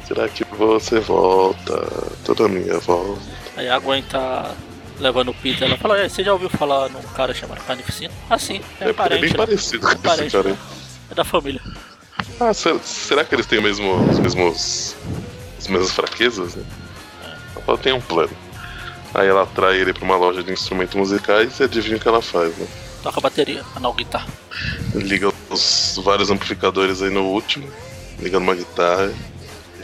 Será que você volta? Toda minha volta. Aí a Gwen tá levando o Peter. Ela fala: "É, Você já ouviu falar num cara chamado Carnificina? Ah, sim, é, É, é parente. bem né? parecido com esse Parente, cara. né? É da família. Ah, será, será que eles têm mesmo, os mesmos. as mesmas fraquezas, né? Ela fala, tem um plano. Aí ela atrai ele pra uma loja de instrumentos musicais e adivinha o que ela faz, né? Toca a bateria, não guitarra. Liga os vários amplificadores aí no último, liga numa guitarra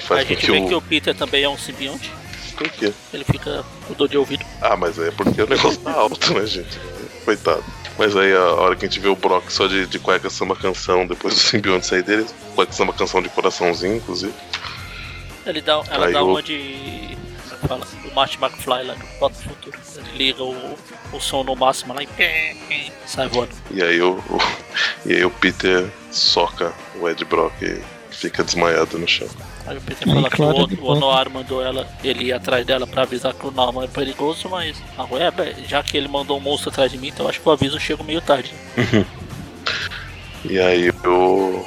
faz a gente que vê o. que o Peter também é um simbionte. Por quê? Ele fica com dor de ouvido. Ah, mas é porque o negócio tá alto, né, gente? Coitado. Mas aí a hora que a gente vê o Brock só de, de cueca samba canção, depois do simbionte sair dele, cueca samba canção de coraçãozinho, inclusive. Ele dá, ela dá o- uma de. É fala? Do Marty McFly lá do Foto do Futuro. Ele liga o, o som no máximo lá e sai voando. E aí o, o- e aí o Peter soca o Ed Brock e fica desmaiado no chão. Aí o Peter fala que claro, o, o Noir mandou ela, ele ir atrás dela pra avisar que o Norman é perigoso, mas a Gwen, é, já que ele mandou um monstro atrás de mim, então acho que o aviso chega meio tarde. E aí o,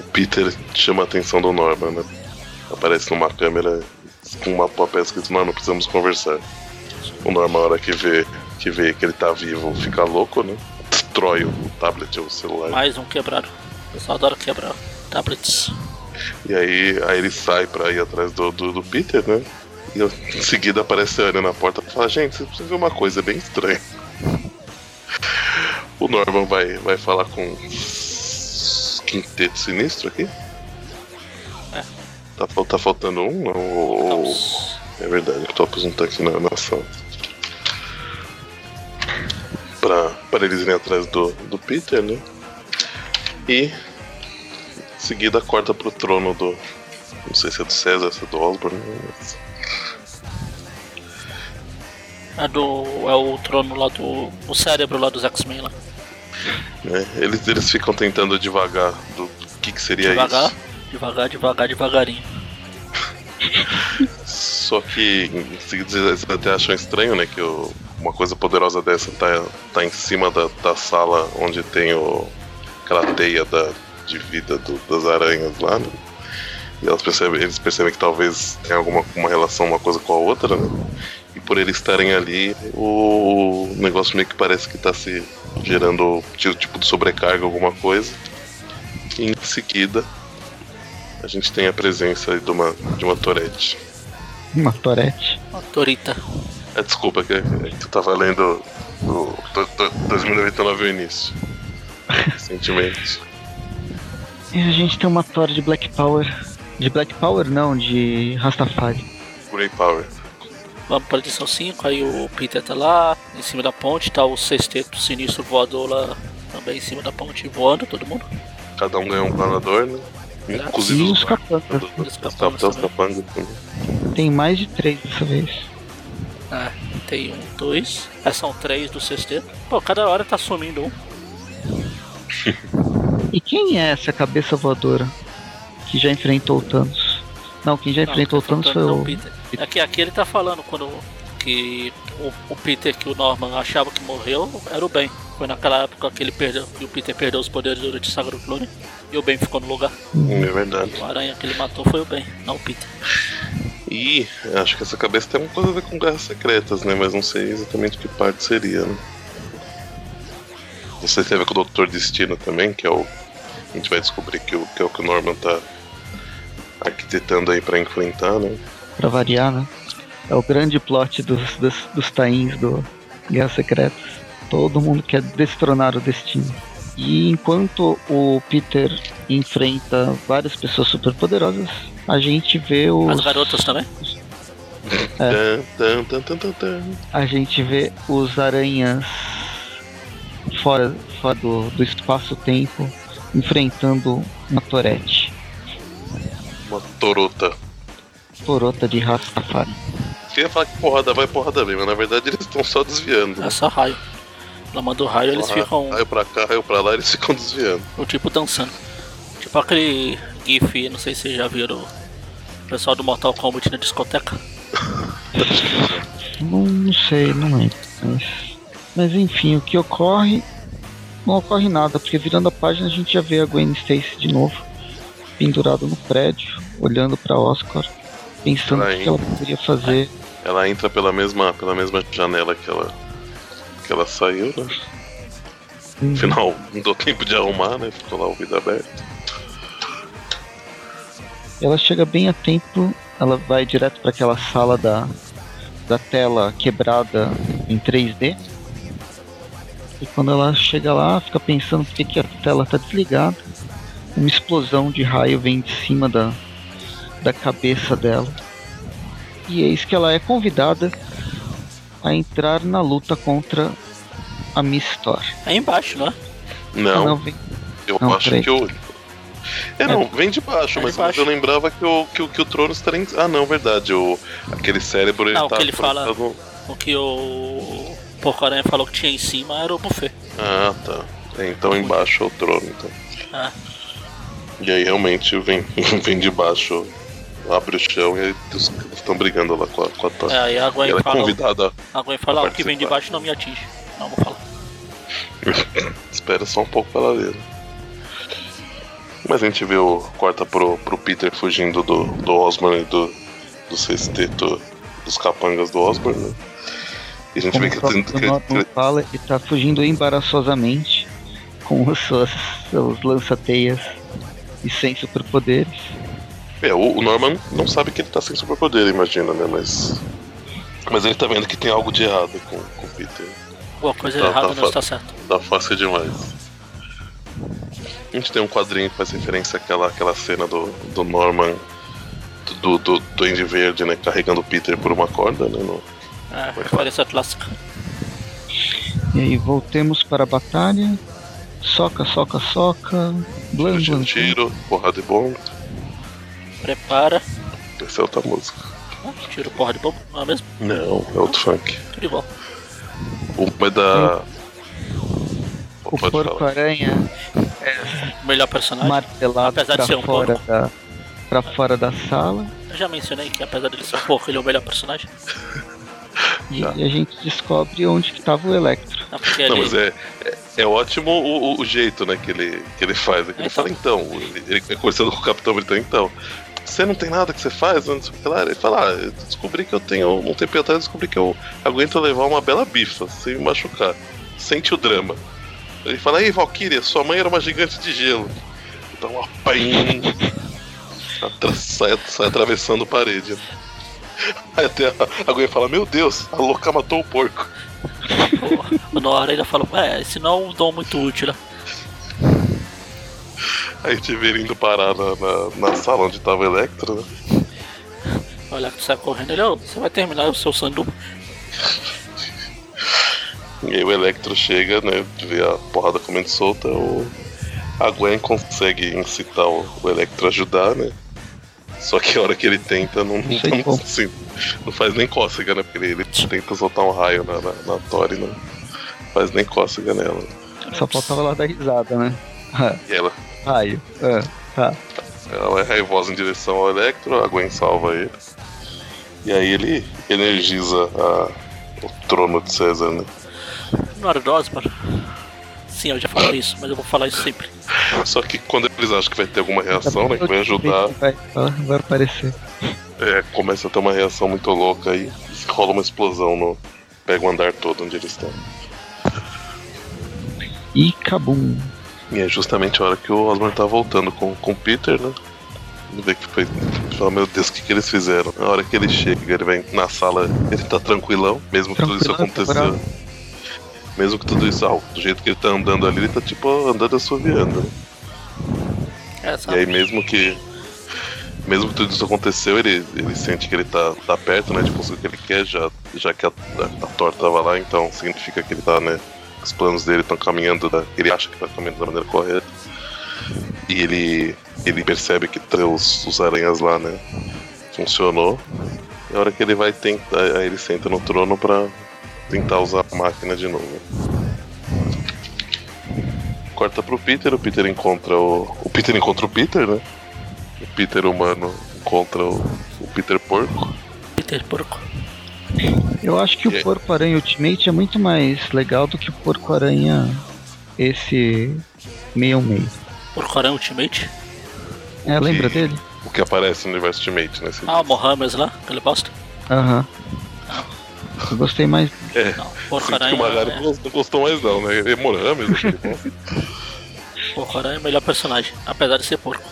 o Peter chama a atenção do Norman, né? Aparece numa câmera com uma papel escrito, não, não precisamos conversar. O Norman, a hora que vê, que vê que ele tá vivo, fica louco, né? Destrói o tablet ou o celular. Mais um quebrado. O pessoal adora quebrar tablets. E aí, aí ele sai pra ir atrás do, do, do Peter, né? E eu- em seguida aparece a Ana na porta e fala, gente, você precisa ver uma coisa bem estranha. O Norman vai, vai falar com quinteto sinistro aqui? É. Tá, tá faltando um? Não, ou- ou- é verdade, o Topos não tá aqui na, na sala. Pra, pra eles irem atrás do, do Peter, né? E seguida corta pro trono do. Não sei se é do César, se é do Osborne. mas- É, do, é o trono lá do. O cérebro lá dos X-Men lá. né? Eles, eles ficam tentando devagar do que, que seria Devagar, isso. devagar, devagar, devagarinho. Só que em seguida eles até acham estranho, né? Que o- uma coisa poderosa dessa tá, tá em cima da, da sala onde tem o, aquela teia da, de vida do- das aranhas lá, né? E elas percebem, eles percebem que talvez tenha alguma uma relação uma coisa com a outra, né? E por eles estarem ali, o negócio meio que parece que tá se gerando tipo tipo de sobrecarga, alguma coisa. E em seguida, a gente tem a presença aí de uma, de uma Tourette. Uma torete. Uma torita. É, desculpa, que, é que tu tava lendo o do- do- 2099 o início. Recentemente. E a gente tem uma Thor de Black Power. De Black Power não, de Rastafari. Grey Power. Vamos pra edição 5, aí o Peter tá lá, em cima da ponte, tá o sexteto sinistro voador lá também em cima da ponte, voando todo mundo. Cada um ganhou um planador, né? Inclusive os os capangas. Os capangas. Tem mais de três dessa vez. É, tem um, dois. É, são três do sexteto. Pô, cada hora tá sumindo um. E quem é essa cabeça voadora que já enfrentou o Thanos? Não, quem já Não, enfrentou o Thanos foi faltando, não, o. Peter. Aqui, aqui ele tá falando quando que o, o Peter que o Norman achava que morreu era o Ben. Foi naquela época que ele perdeu, que o Peter perdeu os poderes durante a saga do clone e o Ben ficou no lugar. É verdade. O aranha que ele matou foi o Ben, não o Peter. E acho que essa cabeça tem alguma coisa a ver com guerras secretas, né? Mas não sei exatamente que parte seria, né? Não sei se tem a ver com o Doutor Destino também, que é o. A gente vai descobrir que, o, que é o que o Norman tá arquitetando aí pra enfrentar, né? Pra variar, né? É o grande plot dos, dos, dos tains do Guerras Secretas. Todo mundo quer destronar o destino. E enquanto o Peter enfrenta várias pessoas superpoderosas, a gente vê os. As garotas também? É. Tan, tan, tan. A gente vê os aranhas fora, fora do, do espaço-tempo enfrentando uma torete. Uma torota. Torota de Rastafari. Ia falar que porrada vai, porrada vem, mas na verdade eles estão só desviando. É só raio. Ela mandou raio, eles Só ficam Raio pra cá, raio pra lá, eles ficam desviando. o tipo dançando. Tipo aquele GIF, não sei se vocês já viram o pessoal do Mortal Kombat na discoteca. Não, não sei, não lembro. Mas, mas enfim, o que ocorre. Não ocorre nada, porque virando a página a gente já vê a Gwen Stacy de novo, pendurada no prédio, olhando pra Oscar, pensando o Ela que ela poderia fazer. Ela entra pela mesma, pela mesma janela que ela, que ela saiu, né? Uhum. Afinal, não deu tempo de arrumar, né? Ficou lá o vidro aberto. Ela chega bem a tempo, ela vai direto para aquela sala da, da tela quebrada em 3D. E quando ela chega lá, fica pensando por que, a tela tá desligada. Uma explosão de raio vem de cima da, da cabeça dela. E eis que ela é convidada a entrar na luta contra a Miss Thor. É embaixo, não é? Não, Ah, não, vem- eu não, acho que eu. É, não, vem de baixo, É de mas baixo. eu lembrava que o, que, o- que o trono estaria em. Ah, não, verdade. O, aquele cérebro ele Não, o tá que ele fala- O que o Porco Aranha falou que tinha em cima era o buffet. Ah, tá. É, então embaixo é o trono, então. Ah, E aí realmente vem, vem de baixo, abre o chão e aí eles estão brigando lá com a, com a Thor. é, aí a E Gwen é fala, convidada. a Gwen fala a "Ah, o que vem de baixo não me atinge. Não vou falar. Espera só um pouco pra ela né? Mas a gente vê o. corta pro, pro Peter fugindo do, do Osborn e do, do sexteto dos capangas do Osborn, né? E a gente Como vê o que, próprio que- Norman que- fala, ele tá fugindo embaraçosamente com os seus, seus lança-teias e sem superpoderes. É, o, o Norman não sabe que ele tá sem superpoder, imagina, né? Mas. Mas ele tá vendo que tem algo de errado com, com o Peter. Alguma coisa Tá, errada tá, não fa- está certo. Tá fácil demais. A gente tem um quadrinho que faz referência àquela, àquela cena do, do Norman, do, do, do Duende Verde, né? Carregando o Peter por uma corda, né? no- É, referência clássica. E aí voltemos para a batalha. Soca, soca, soca. Blan, tiro, blan, tiro, tiro, porrada de bomba. Prepara. Essa é outra música. Ah, Tiro porra de bomba, não é mesmo? Não, é outro funk. Tudo igual. Uma é da. O porco-aranha O melhor personagem. martelado Apesar de ser um fora, porco. da, pra fora da sala. Eu já mencionei que apesar dele ser porco, ele é o melhor personagem. E Tá. a gente descobre onde que estava o Electro. Não, mas é, é, é ótimo o, o- o jeito né, que, ele, que ele faz. né, que ele Então. fala, então, ele, ele conversando com o Capitão Britânico, então, você não tem nada que você faz, não sei o que lá. Ele fala, ah, eu descobri que eu tenho, um tempo atrás, eu descobri que eu aguento levar uma bela bifa sem me machucar. Sente o drama. Ele fala, ei, Valkyria, sua mãe era uma gigante de gelo. Então, uma pain. Sai, sai atravessando parede. Aí até a, a Gwen fala, meu Deus, a louca matou o porco. O Nora ainda falou, é, esse não é um dom muito útil, né? Aí a gente vê ele indo parar na, na, na sala onde tava o Electro, né? Olha que sai correndo, ele, "Ô, você vai terminar o seu sanduba. E aí o Electro chega, né? Vê a porrada comendo solta, o... a Gwen consegue incitar o Electro a ajudar, né? Só que a hora que ele tenta, não, Não sei não, assim, não faz nem cócega, né? Porque ele, ele tenta soltar um raio na, na, na Tori, não faz nem cócega nela. Só faltava lá dar risada, né? E ela, Raio. Ah, tá. ela é raivosa em direção ao Electro, a Gwen salva ele. E aí ele energiza a- o trono de César, né? Não era do Osborn? Sim, eu já falei isso, mas eu vou falar isso sempre. Só que quando eles acham que vai ter alguma reação, né? Que vai ajudar, Vai, vai aparecer. é, começa a ter uma reação muito louca aí. Rola uma explosão no. Pega o andar todo onde eles estão. E cabum. E é justamente a hora que o Osborn tá voltando com, com o Peter, né? Vê que foi. Fala, meu Deus, o que, que eles fizeram? Na hora que ele chega, ele vai na sala, ele tá tranquilão, mesmo que tudo isso tá aconteceu. bravo. Mesmo que tudo isso, ah, do jeito que ele tá andando ali, ele tá tipo andando assoviando. Né? E aí mesmo que. Mesmo que tudo isso aconteceu, ele, ele sente que ele tá, tá perto, né? De conseguir o que ele quer, já, já que a, a, a Thor tava lá, então significa que ele tá, né? Os planos dele estão caminhando da. Ele acha que tá caminhando da maneira correta. E ele. ele percebe que os, os aranhas lá, né? Funcionou. E a hora que ele vai tentar. Aí ele senta no trono pra tentar usar a máquina de novo. Corta pro Peter, o Peter encontra o. O Peter encontra o Peter, né? O Peter humano encontra o, o Peter porco. Peter Porco. Eu acho que É. o Porco-Aranha Ultimate é muito mais legal do que o Porco-Aranha esse meio meio. Porco-Aranha Ultimate. É, lembra Que- dele? O que aparece no universo Ultimate, né? Ah, o Mohamed lá, aquele bosta. Aham. Eu gostei mais. É. Não, Sinto que Porco-Aranha o Magari é, não gostou mais não, né? É Mohamed, aquele bosta. Porco-Aranha é o melhor personagem, apesar de ser porco.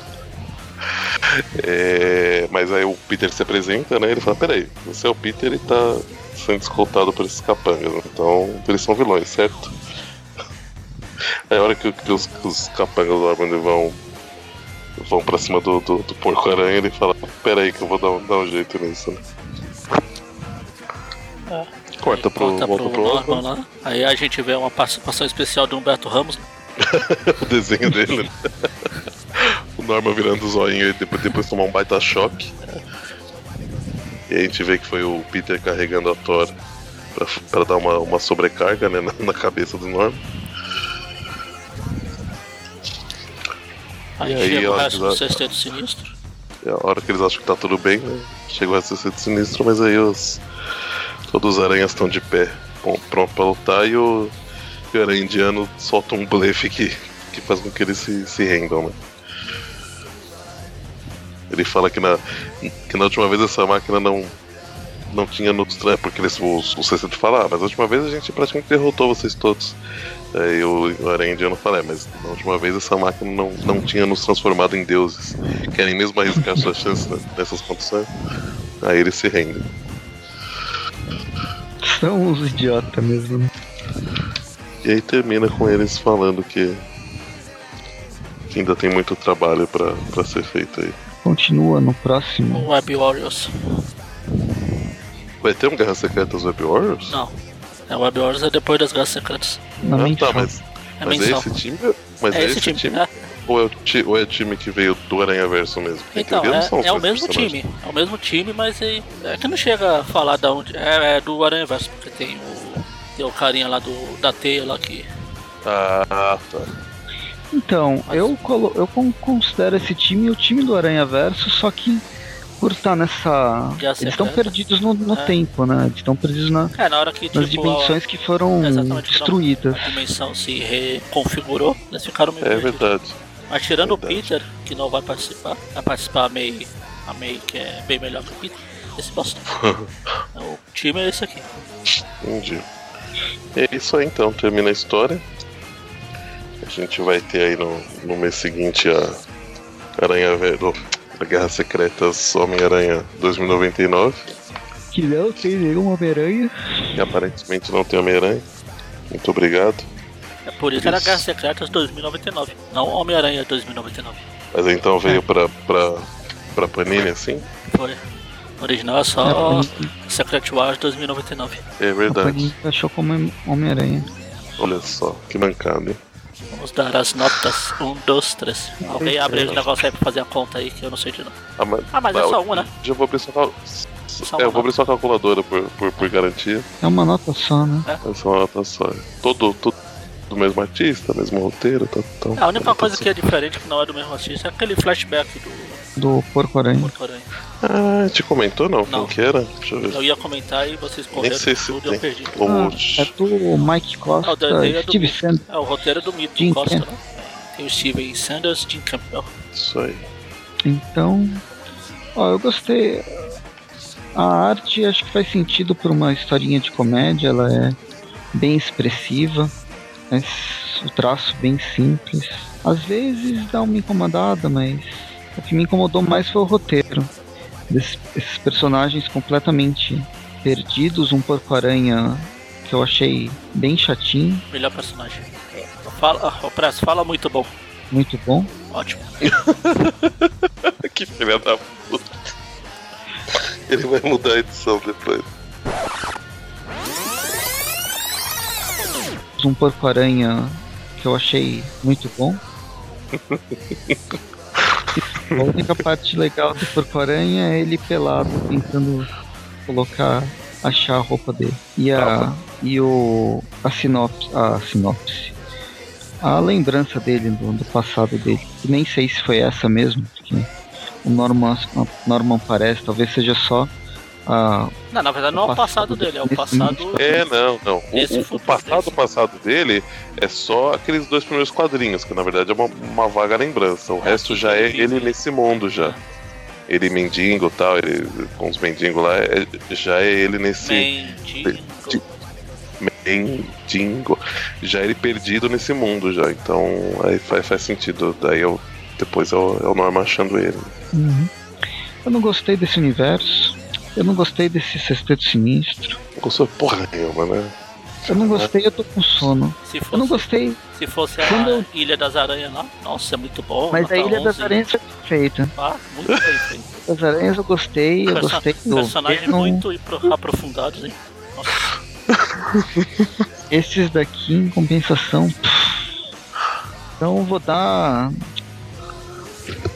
É, mas aí o Peter se apresenta, né? Ele fala, peraí, você é o Peter e tá sendo escoltado por esses capangas, então eles são vilões, certo? Aí a hora que, que os, que os capangas lá vão vão pra cima do, do, do porco-aranha, ele fala, peraí que eu vou dar um, dar um jeito nisso, né? É. Corta pro, Volta volta pro pro Norman lá. Aí a gente vê uma participação especial do Humberto Ramos. o desenho dele, né? o Norman virando o zoinho e depois, depois tomar um baita choque. E a gente vê que foi o Peter carregando a Thor pra, pra dar uma, uma sobrecarga né, na, na cabeça do Norman. Aí, aí, chega o resto do sexteto sinistro. E a hora que eles acham que tá tudo bem, né? Chegou a ser sinistro, mas aí os. Todos os aranhas estão de pé, pronto pra lutar, e o, e o aranha indiano solta um blefe que, que faz com que eles se, se rendam, né? Ele fala que na, que na última vez essa máquina não, não tinha no é porque eles, o, o Sexteto fala, ah, mas a última vez a gente praticamente derrotou vocês todos. Aí o, o Aranha Indiano fala, é, mas na última vez essa máquina não, não tinha nos transformado em deuses. Querem mesmo arriscar suas chances ne- nessas condições? Aí eles se rendem. São uns idiotas mesmo, né? E aí termina com eles falando que, que ainda tem muito trabalho pra pra ser feito aí. Continua no próximo. O Web Warriors. Vai ter um Guerra Secretas Web Warriors? Não. É o Web Warriors é depois das Guerras Secretas. Na Ah, tá, mas, É mas é esse time? Mas É esse time. É. Ou, é o ti- ou é o time que veio do Aranha Verso mesmo? Porque Então, que eu vi, não são é, é o mesmo time. É o mesmo time, mas é, é que não chega a falar da onde. É, é do Aranha Verso, porque tem o. Tem o carinha lá do, da teia lá que. Ah, tá. Então, eu, colo... eu con- considero esse time o time do Aranha Verso, só que por estar nessa. Eles estão perdidos no, no É. tempo, né? Eles estão perdidos na- É, na hora que nas tipo, dimensões que foram destruídas. a, a dimensão se reconfigurou, eles ficaram meio É perdidos. verdade. Mas tirando Verdade. o Peter, que não vai participar, vai participar a May, a May que é bem melhor que o Peter, esse bosta. o time é esse aqui. Entendi. É isso aí então, termina a história. A gente vai ter aí no, no mês seguinte a Aranha Velho. A Guerra Secretas Homem-Aranha 2099. Que não tem nenhum Homem-Aranha. Que aparentemente não tem Homem-Aranha. Muito obrigado. É por isso que era Isso. Guerras Secretas 2099, não Homem-Aranha 2099. Mas aí, então veio pra, pra, pra Panini assim? Foi. O original é só É, Secret Wars 2099. É A verdade. Panini achou como Homem-Aranha. Olha só, que mancada, hein? Vamos dar as notas 1, 2, 3. Alguém abre esse negócio aí pra fazer a conta aí que eu não sei de não. Ah, mas, Ah, mas é só uma, né? Já vou abrir só, cal- Só é, eu vou abrir só a calculadora por, por, por garantia. É uma nota só, né? É só uma nota só. Todo, tudo do mesmo artista, mesmo roteiro, tá, tá, A única tá coisa que é diferente, que não é do mesmo artista, é aquele flashback do Do Porco-Aranha. Porco-Aranha. Ah, te comentou não? Não. Que era? Deixa eu ver. Eu ia comentar e vocês correram sei se tudo e eu perdi. Ah, é do Mike Costa, o desenho é do Steve Mike. Sanders. É, o roteiro é do Mito Jim Costa, Campbell. né? Tem o Steven Sanders, Jim Campbell. Isso aí. Então, ó, eu gostei. A arte acho que faz sentido para uma historinha de comédia, ela é bem expressiva, mas o traço bem simples. Às vezes dá uma incomodada, mas o que me incomodou mais foi o roteiro. Des- esses personagens completamente perdidos, um porco-aranha que eu achei bem chatinho, Melhor personagem. Fala, o Press, fala muito bom. muito bom. Ótimo. que filha da puta. Ele vai mudar a edição depois. Um porco-aranha que eu achei muito bom. A única parte legal do porco-aranha é ele pelado tentando colocar, achar a roupa dele. E a, e o, a sinopse, a sinopse, a lembrança dele do, do passado dele. Que nem sei se foi essa mesmo, porque o Norman, o Norman parece, talvez seja só a Não, na verdade não é o passado dele, é o passado. É, não, não. O, Esse o- passado desse. passado dele é só aqueles dois primeiros quadrinhos, que na verdade é uma, uma vaga lembrança. O Ah, resto já é ele nesse mundo já. Ele mendigo e tal, ele com os mendigos lá, é- já é ele nesse. Mendigo. mendigo. Já é ele perdido nesse mundo já. Então aí faz, faz sentido. Daí eu. Depois é é o Norma achando ele. Uhum. Eu não gostei desse universo. Eu não gostei desse sexteto sinistro. Não gostou de porra nenhuma, né? Eu não gostei, eu tô com sono. Se Eu não fosse, gostei, se fosse a Quando eu- Ilha das Aranhas lá, nossa, é muito bom. mas a Ilha das 11. Aranhas é perfeita. Ah, muito bem feito. Das Aranhas eu gostei, eu Perso- gostei Personagens muito pro- aprofundados, hein? Nossa, Esses daqui, em compensação. Então eu vou dar.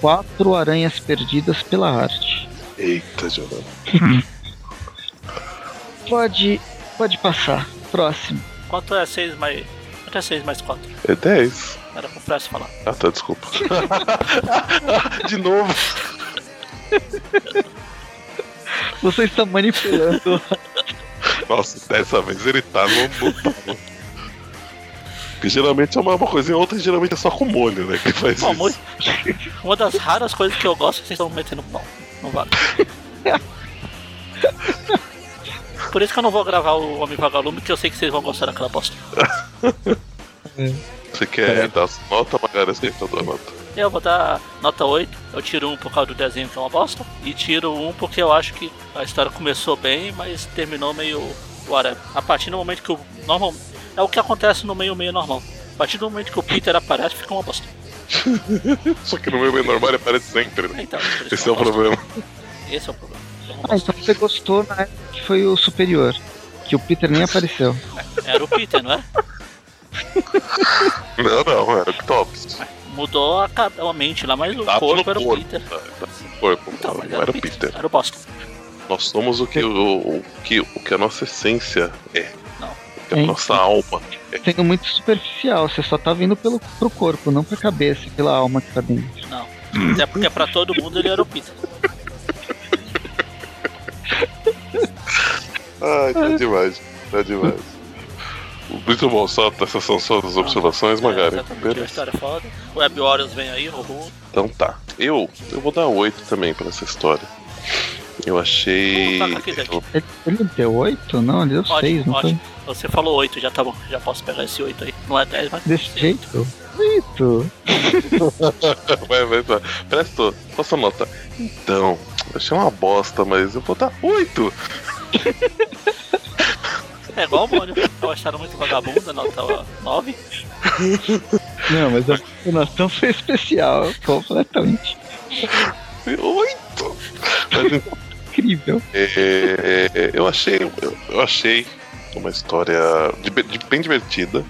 Quatro aranhas perdidas pela arte. Eita, Jonathan. Pode. Pode passar. Próximo. quanto é 6 mais. Quanto é 6 mais 4? É 10. Era com pressa falar. Ah, tá, desculpa. De novo. Você está manipulando. Nossa, dessa vez ele tá no. no talo. Porque geralmente é uma, uma coisinha, outra geralmente é só com molho, né? Que faz Bom, isso. Uma das raras coisas que eu gosto é que vocês estão metendo pau. Não vale. Por isso que eu não vou gravar o Homem Vagalume, que eu sei que vocês vão gostar daquela bosta. Você quer dar nota, Magari? Você tá dando nota. Eu vou dar nota 8. Eu tiro um por causa do desenho, que é uma bosta. E tiro um porque eu acho que a história começou bem, mas terminou meio. Whatever. A partir do momento que o. Normal. É o que acontece no meio meio normal. A partir do momento que o Peter aparece, fica uma bosta. Só que no meu meio normal ele aparece sempre, né? Então, Esse é o problema. Esse é o problema. Ah, então você gostou na época que foi o superior. Que o Peter nem apareceu. Era o Peter, não é? Não, não, era o Octopus. Mudou a, a mente lá, mas o Tava corpo era o. Peter. Tá, tá no corpo. Então, mas não era o Peter. Era o bosta. Nós somos o que, o, o que, o que a nossa essência é. A Hein? nossa alma é. Sendo muito superficial, você só tá vindo pelo, pro corpo, não pra cabeça, pela alma que tá dentro. Não. Até porque pra todo mundo ele era o Peter. Ai, tá demais. Tá demais. Muito bom, só essas são só as observações, É, Magari. exatamente, a Beleza. história é foda. O Web Warriors vem aí, horror. Então tá. Eu, eu vou dar 8 também pra essa história. Eu achei. Ele, ele deu 8? Não, ele deu 6, Ótimo, não foi? ótimo. Você falou 8, já tá bom. Já posso pegar esse 8 aí. Não é 10, mas. Desse jeito? 8. vai, vai, vai. Presto, sua nota? Então, eu achei uma bosta, mas eu vou dar 8. É igual o Mônio. Eu acharam muito vagabunda, nota 9. Não, mas a continuação foi especial, completamente 8! Mas incrível. É, é, eu achei eu achei uma história de- de- bem divertida.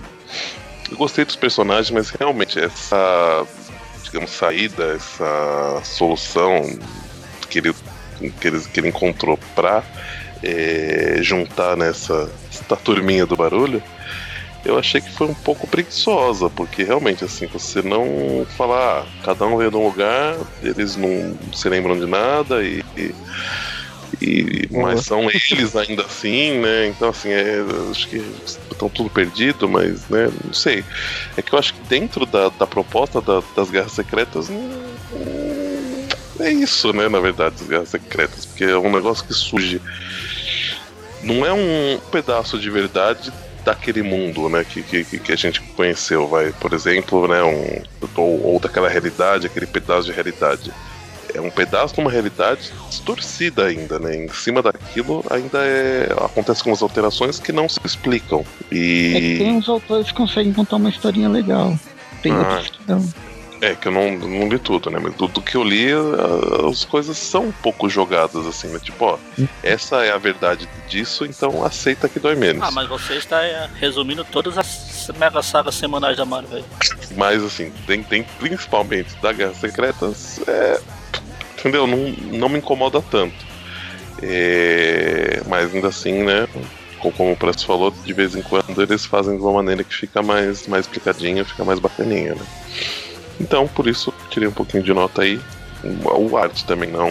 Eu gostei dos personagens, mas realmente essa digamos saída, essa solução que ele que ele, que ele encontrou pra é, juntar nessa essa turminha do barulho, eu achei que foi um pouco preguiçosa, porque realmente assim, você não falar, ah, cada um veio de um lugar, eles não se lembram de nada e- e e, mas são eles ainda assim, né? Então, assim, é, acho que estão tudo perdido, mas, né? Não sei. É que eu acho que dentro da, da proposta da- das Guerras Secretas, hum, é isso, né? Na verdade, as Guerras Secretas, porque é um negócio que surge. Não é um pedaço de verdade daquele mundo, né? Que, que, que a gente conheceu, vai, por exemplo, né? Um, ou, ou daquela realidade, aquele pedaço de realidade é um pedaço de uma realidade distorcida ainda, né? Em cima daquilo ainda é acontece algumas alterações que não se explicam. É que tem E uns autores que conseguem contar uma historinha legal. Tem Ah. outros que não. É que eu não, não li tudo, né? Mas do, do que eu li, as coisas são um pouco jogadas assim, né? Tipo, ó, essa é a verdade disso, então aceita que dói menos. Ah, mas você está é, resumindo todas as mega sagas semanais da Marvel. Mas assim, tem, tem principalmente da Guerra Secretas, é, entendeu? Não, não me incomoda tanto. É, mas ainda assim, né? co- Como o Presto falou, de vez em quando eles fazem de uma maneira que fica mais, mais explicadinha, fica mais bacaninha, né? Então, por isso, tirei um pouquinho de nota aí. O arte também não.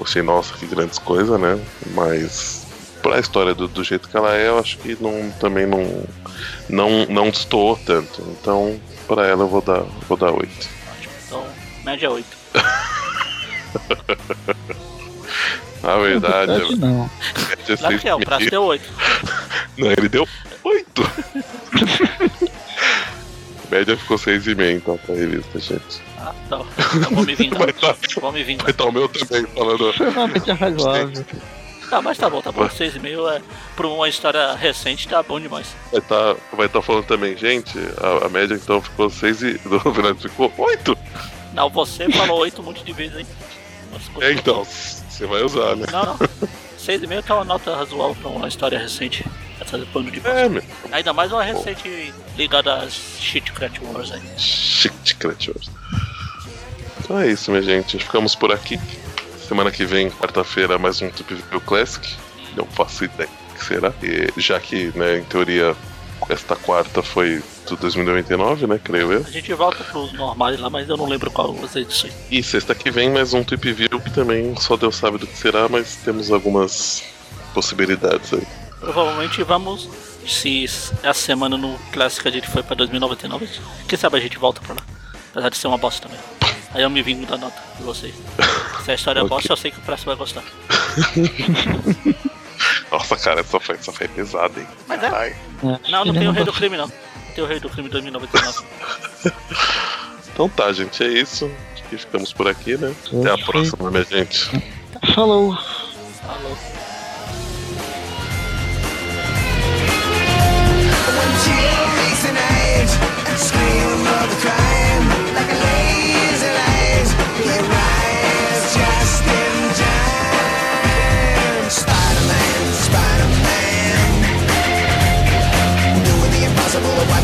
achei, nossa, que grandes coisas, né? Mas pra história do, do jeito que ela é, eu acho que não, também não, não, não destoou tanto. Então, pra ela eu vou dar, vou dar 8. Então, média 8. Na verdade, não. média Claro que é, prazo e deu 8. Não, ele deu 8. média ficou 6,5 então pra revista, gente. Ah, então. Então vou me vingar. Vai tá, Vou me vingar. vai tá o meu também falando. Extremamente razoável. Tá, mas tá bom, tá bom. 6,5 é. Pra uma história recente, tá bom demais. Vai estar vai tá falando também, gente. A, a média então ficou 6 e. No final ficou 8. Não, você falou 8 um monte de vezes, hein? É, então, você vai usar, né? Não, não. 6,5 tá uma nota razoável pra uma história recente. Essa de pano de. É, meu. Ainda mais uma recente ligada às Shit Crat Wars aí. Shit, Creatures. Então é isso, minha gente. Ficamos por aqui. Semana que vem, quarta-feira, mais um Tip View Classic. Não faço ideia do que será. E já que, né, em teoria, esta quarta foi do 2099, né? Creio eu. A gente volta pros normais lá, mas eu não lembro qual as edições. E sexta que vem, mais um Tip View que também só Deus sabe do que será, mas temos algumas possibilidades aí. Provavelmente vamos. Se essa semana no Classic a gente foi pra 2099, quem sabe a gente volta pra lá. Apesar de ser uma bosta também. Aí eu me vingo da nota de vocês. Se a história é Ok. bosta, eu sei que o próximo vai gostar. Nossa, cara, essa foi, essa foi pesada, hein? Mas é. Caralho. É, Não, não tem o Rei do. Crime não. Não tem o Rei do Crime 2099. Então tá, gente, é isso. Acho que ficamos por aqui, né? Até a próxima, minha gente. Falou. Falou. Scream of the crime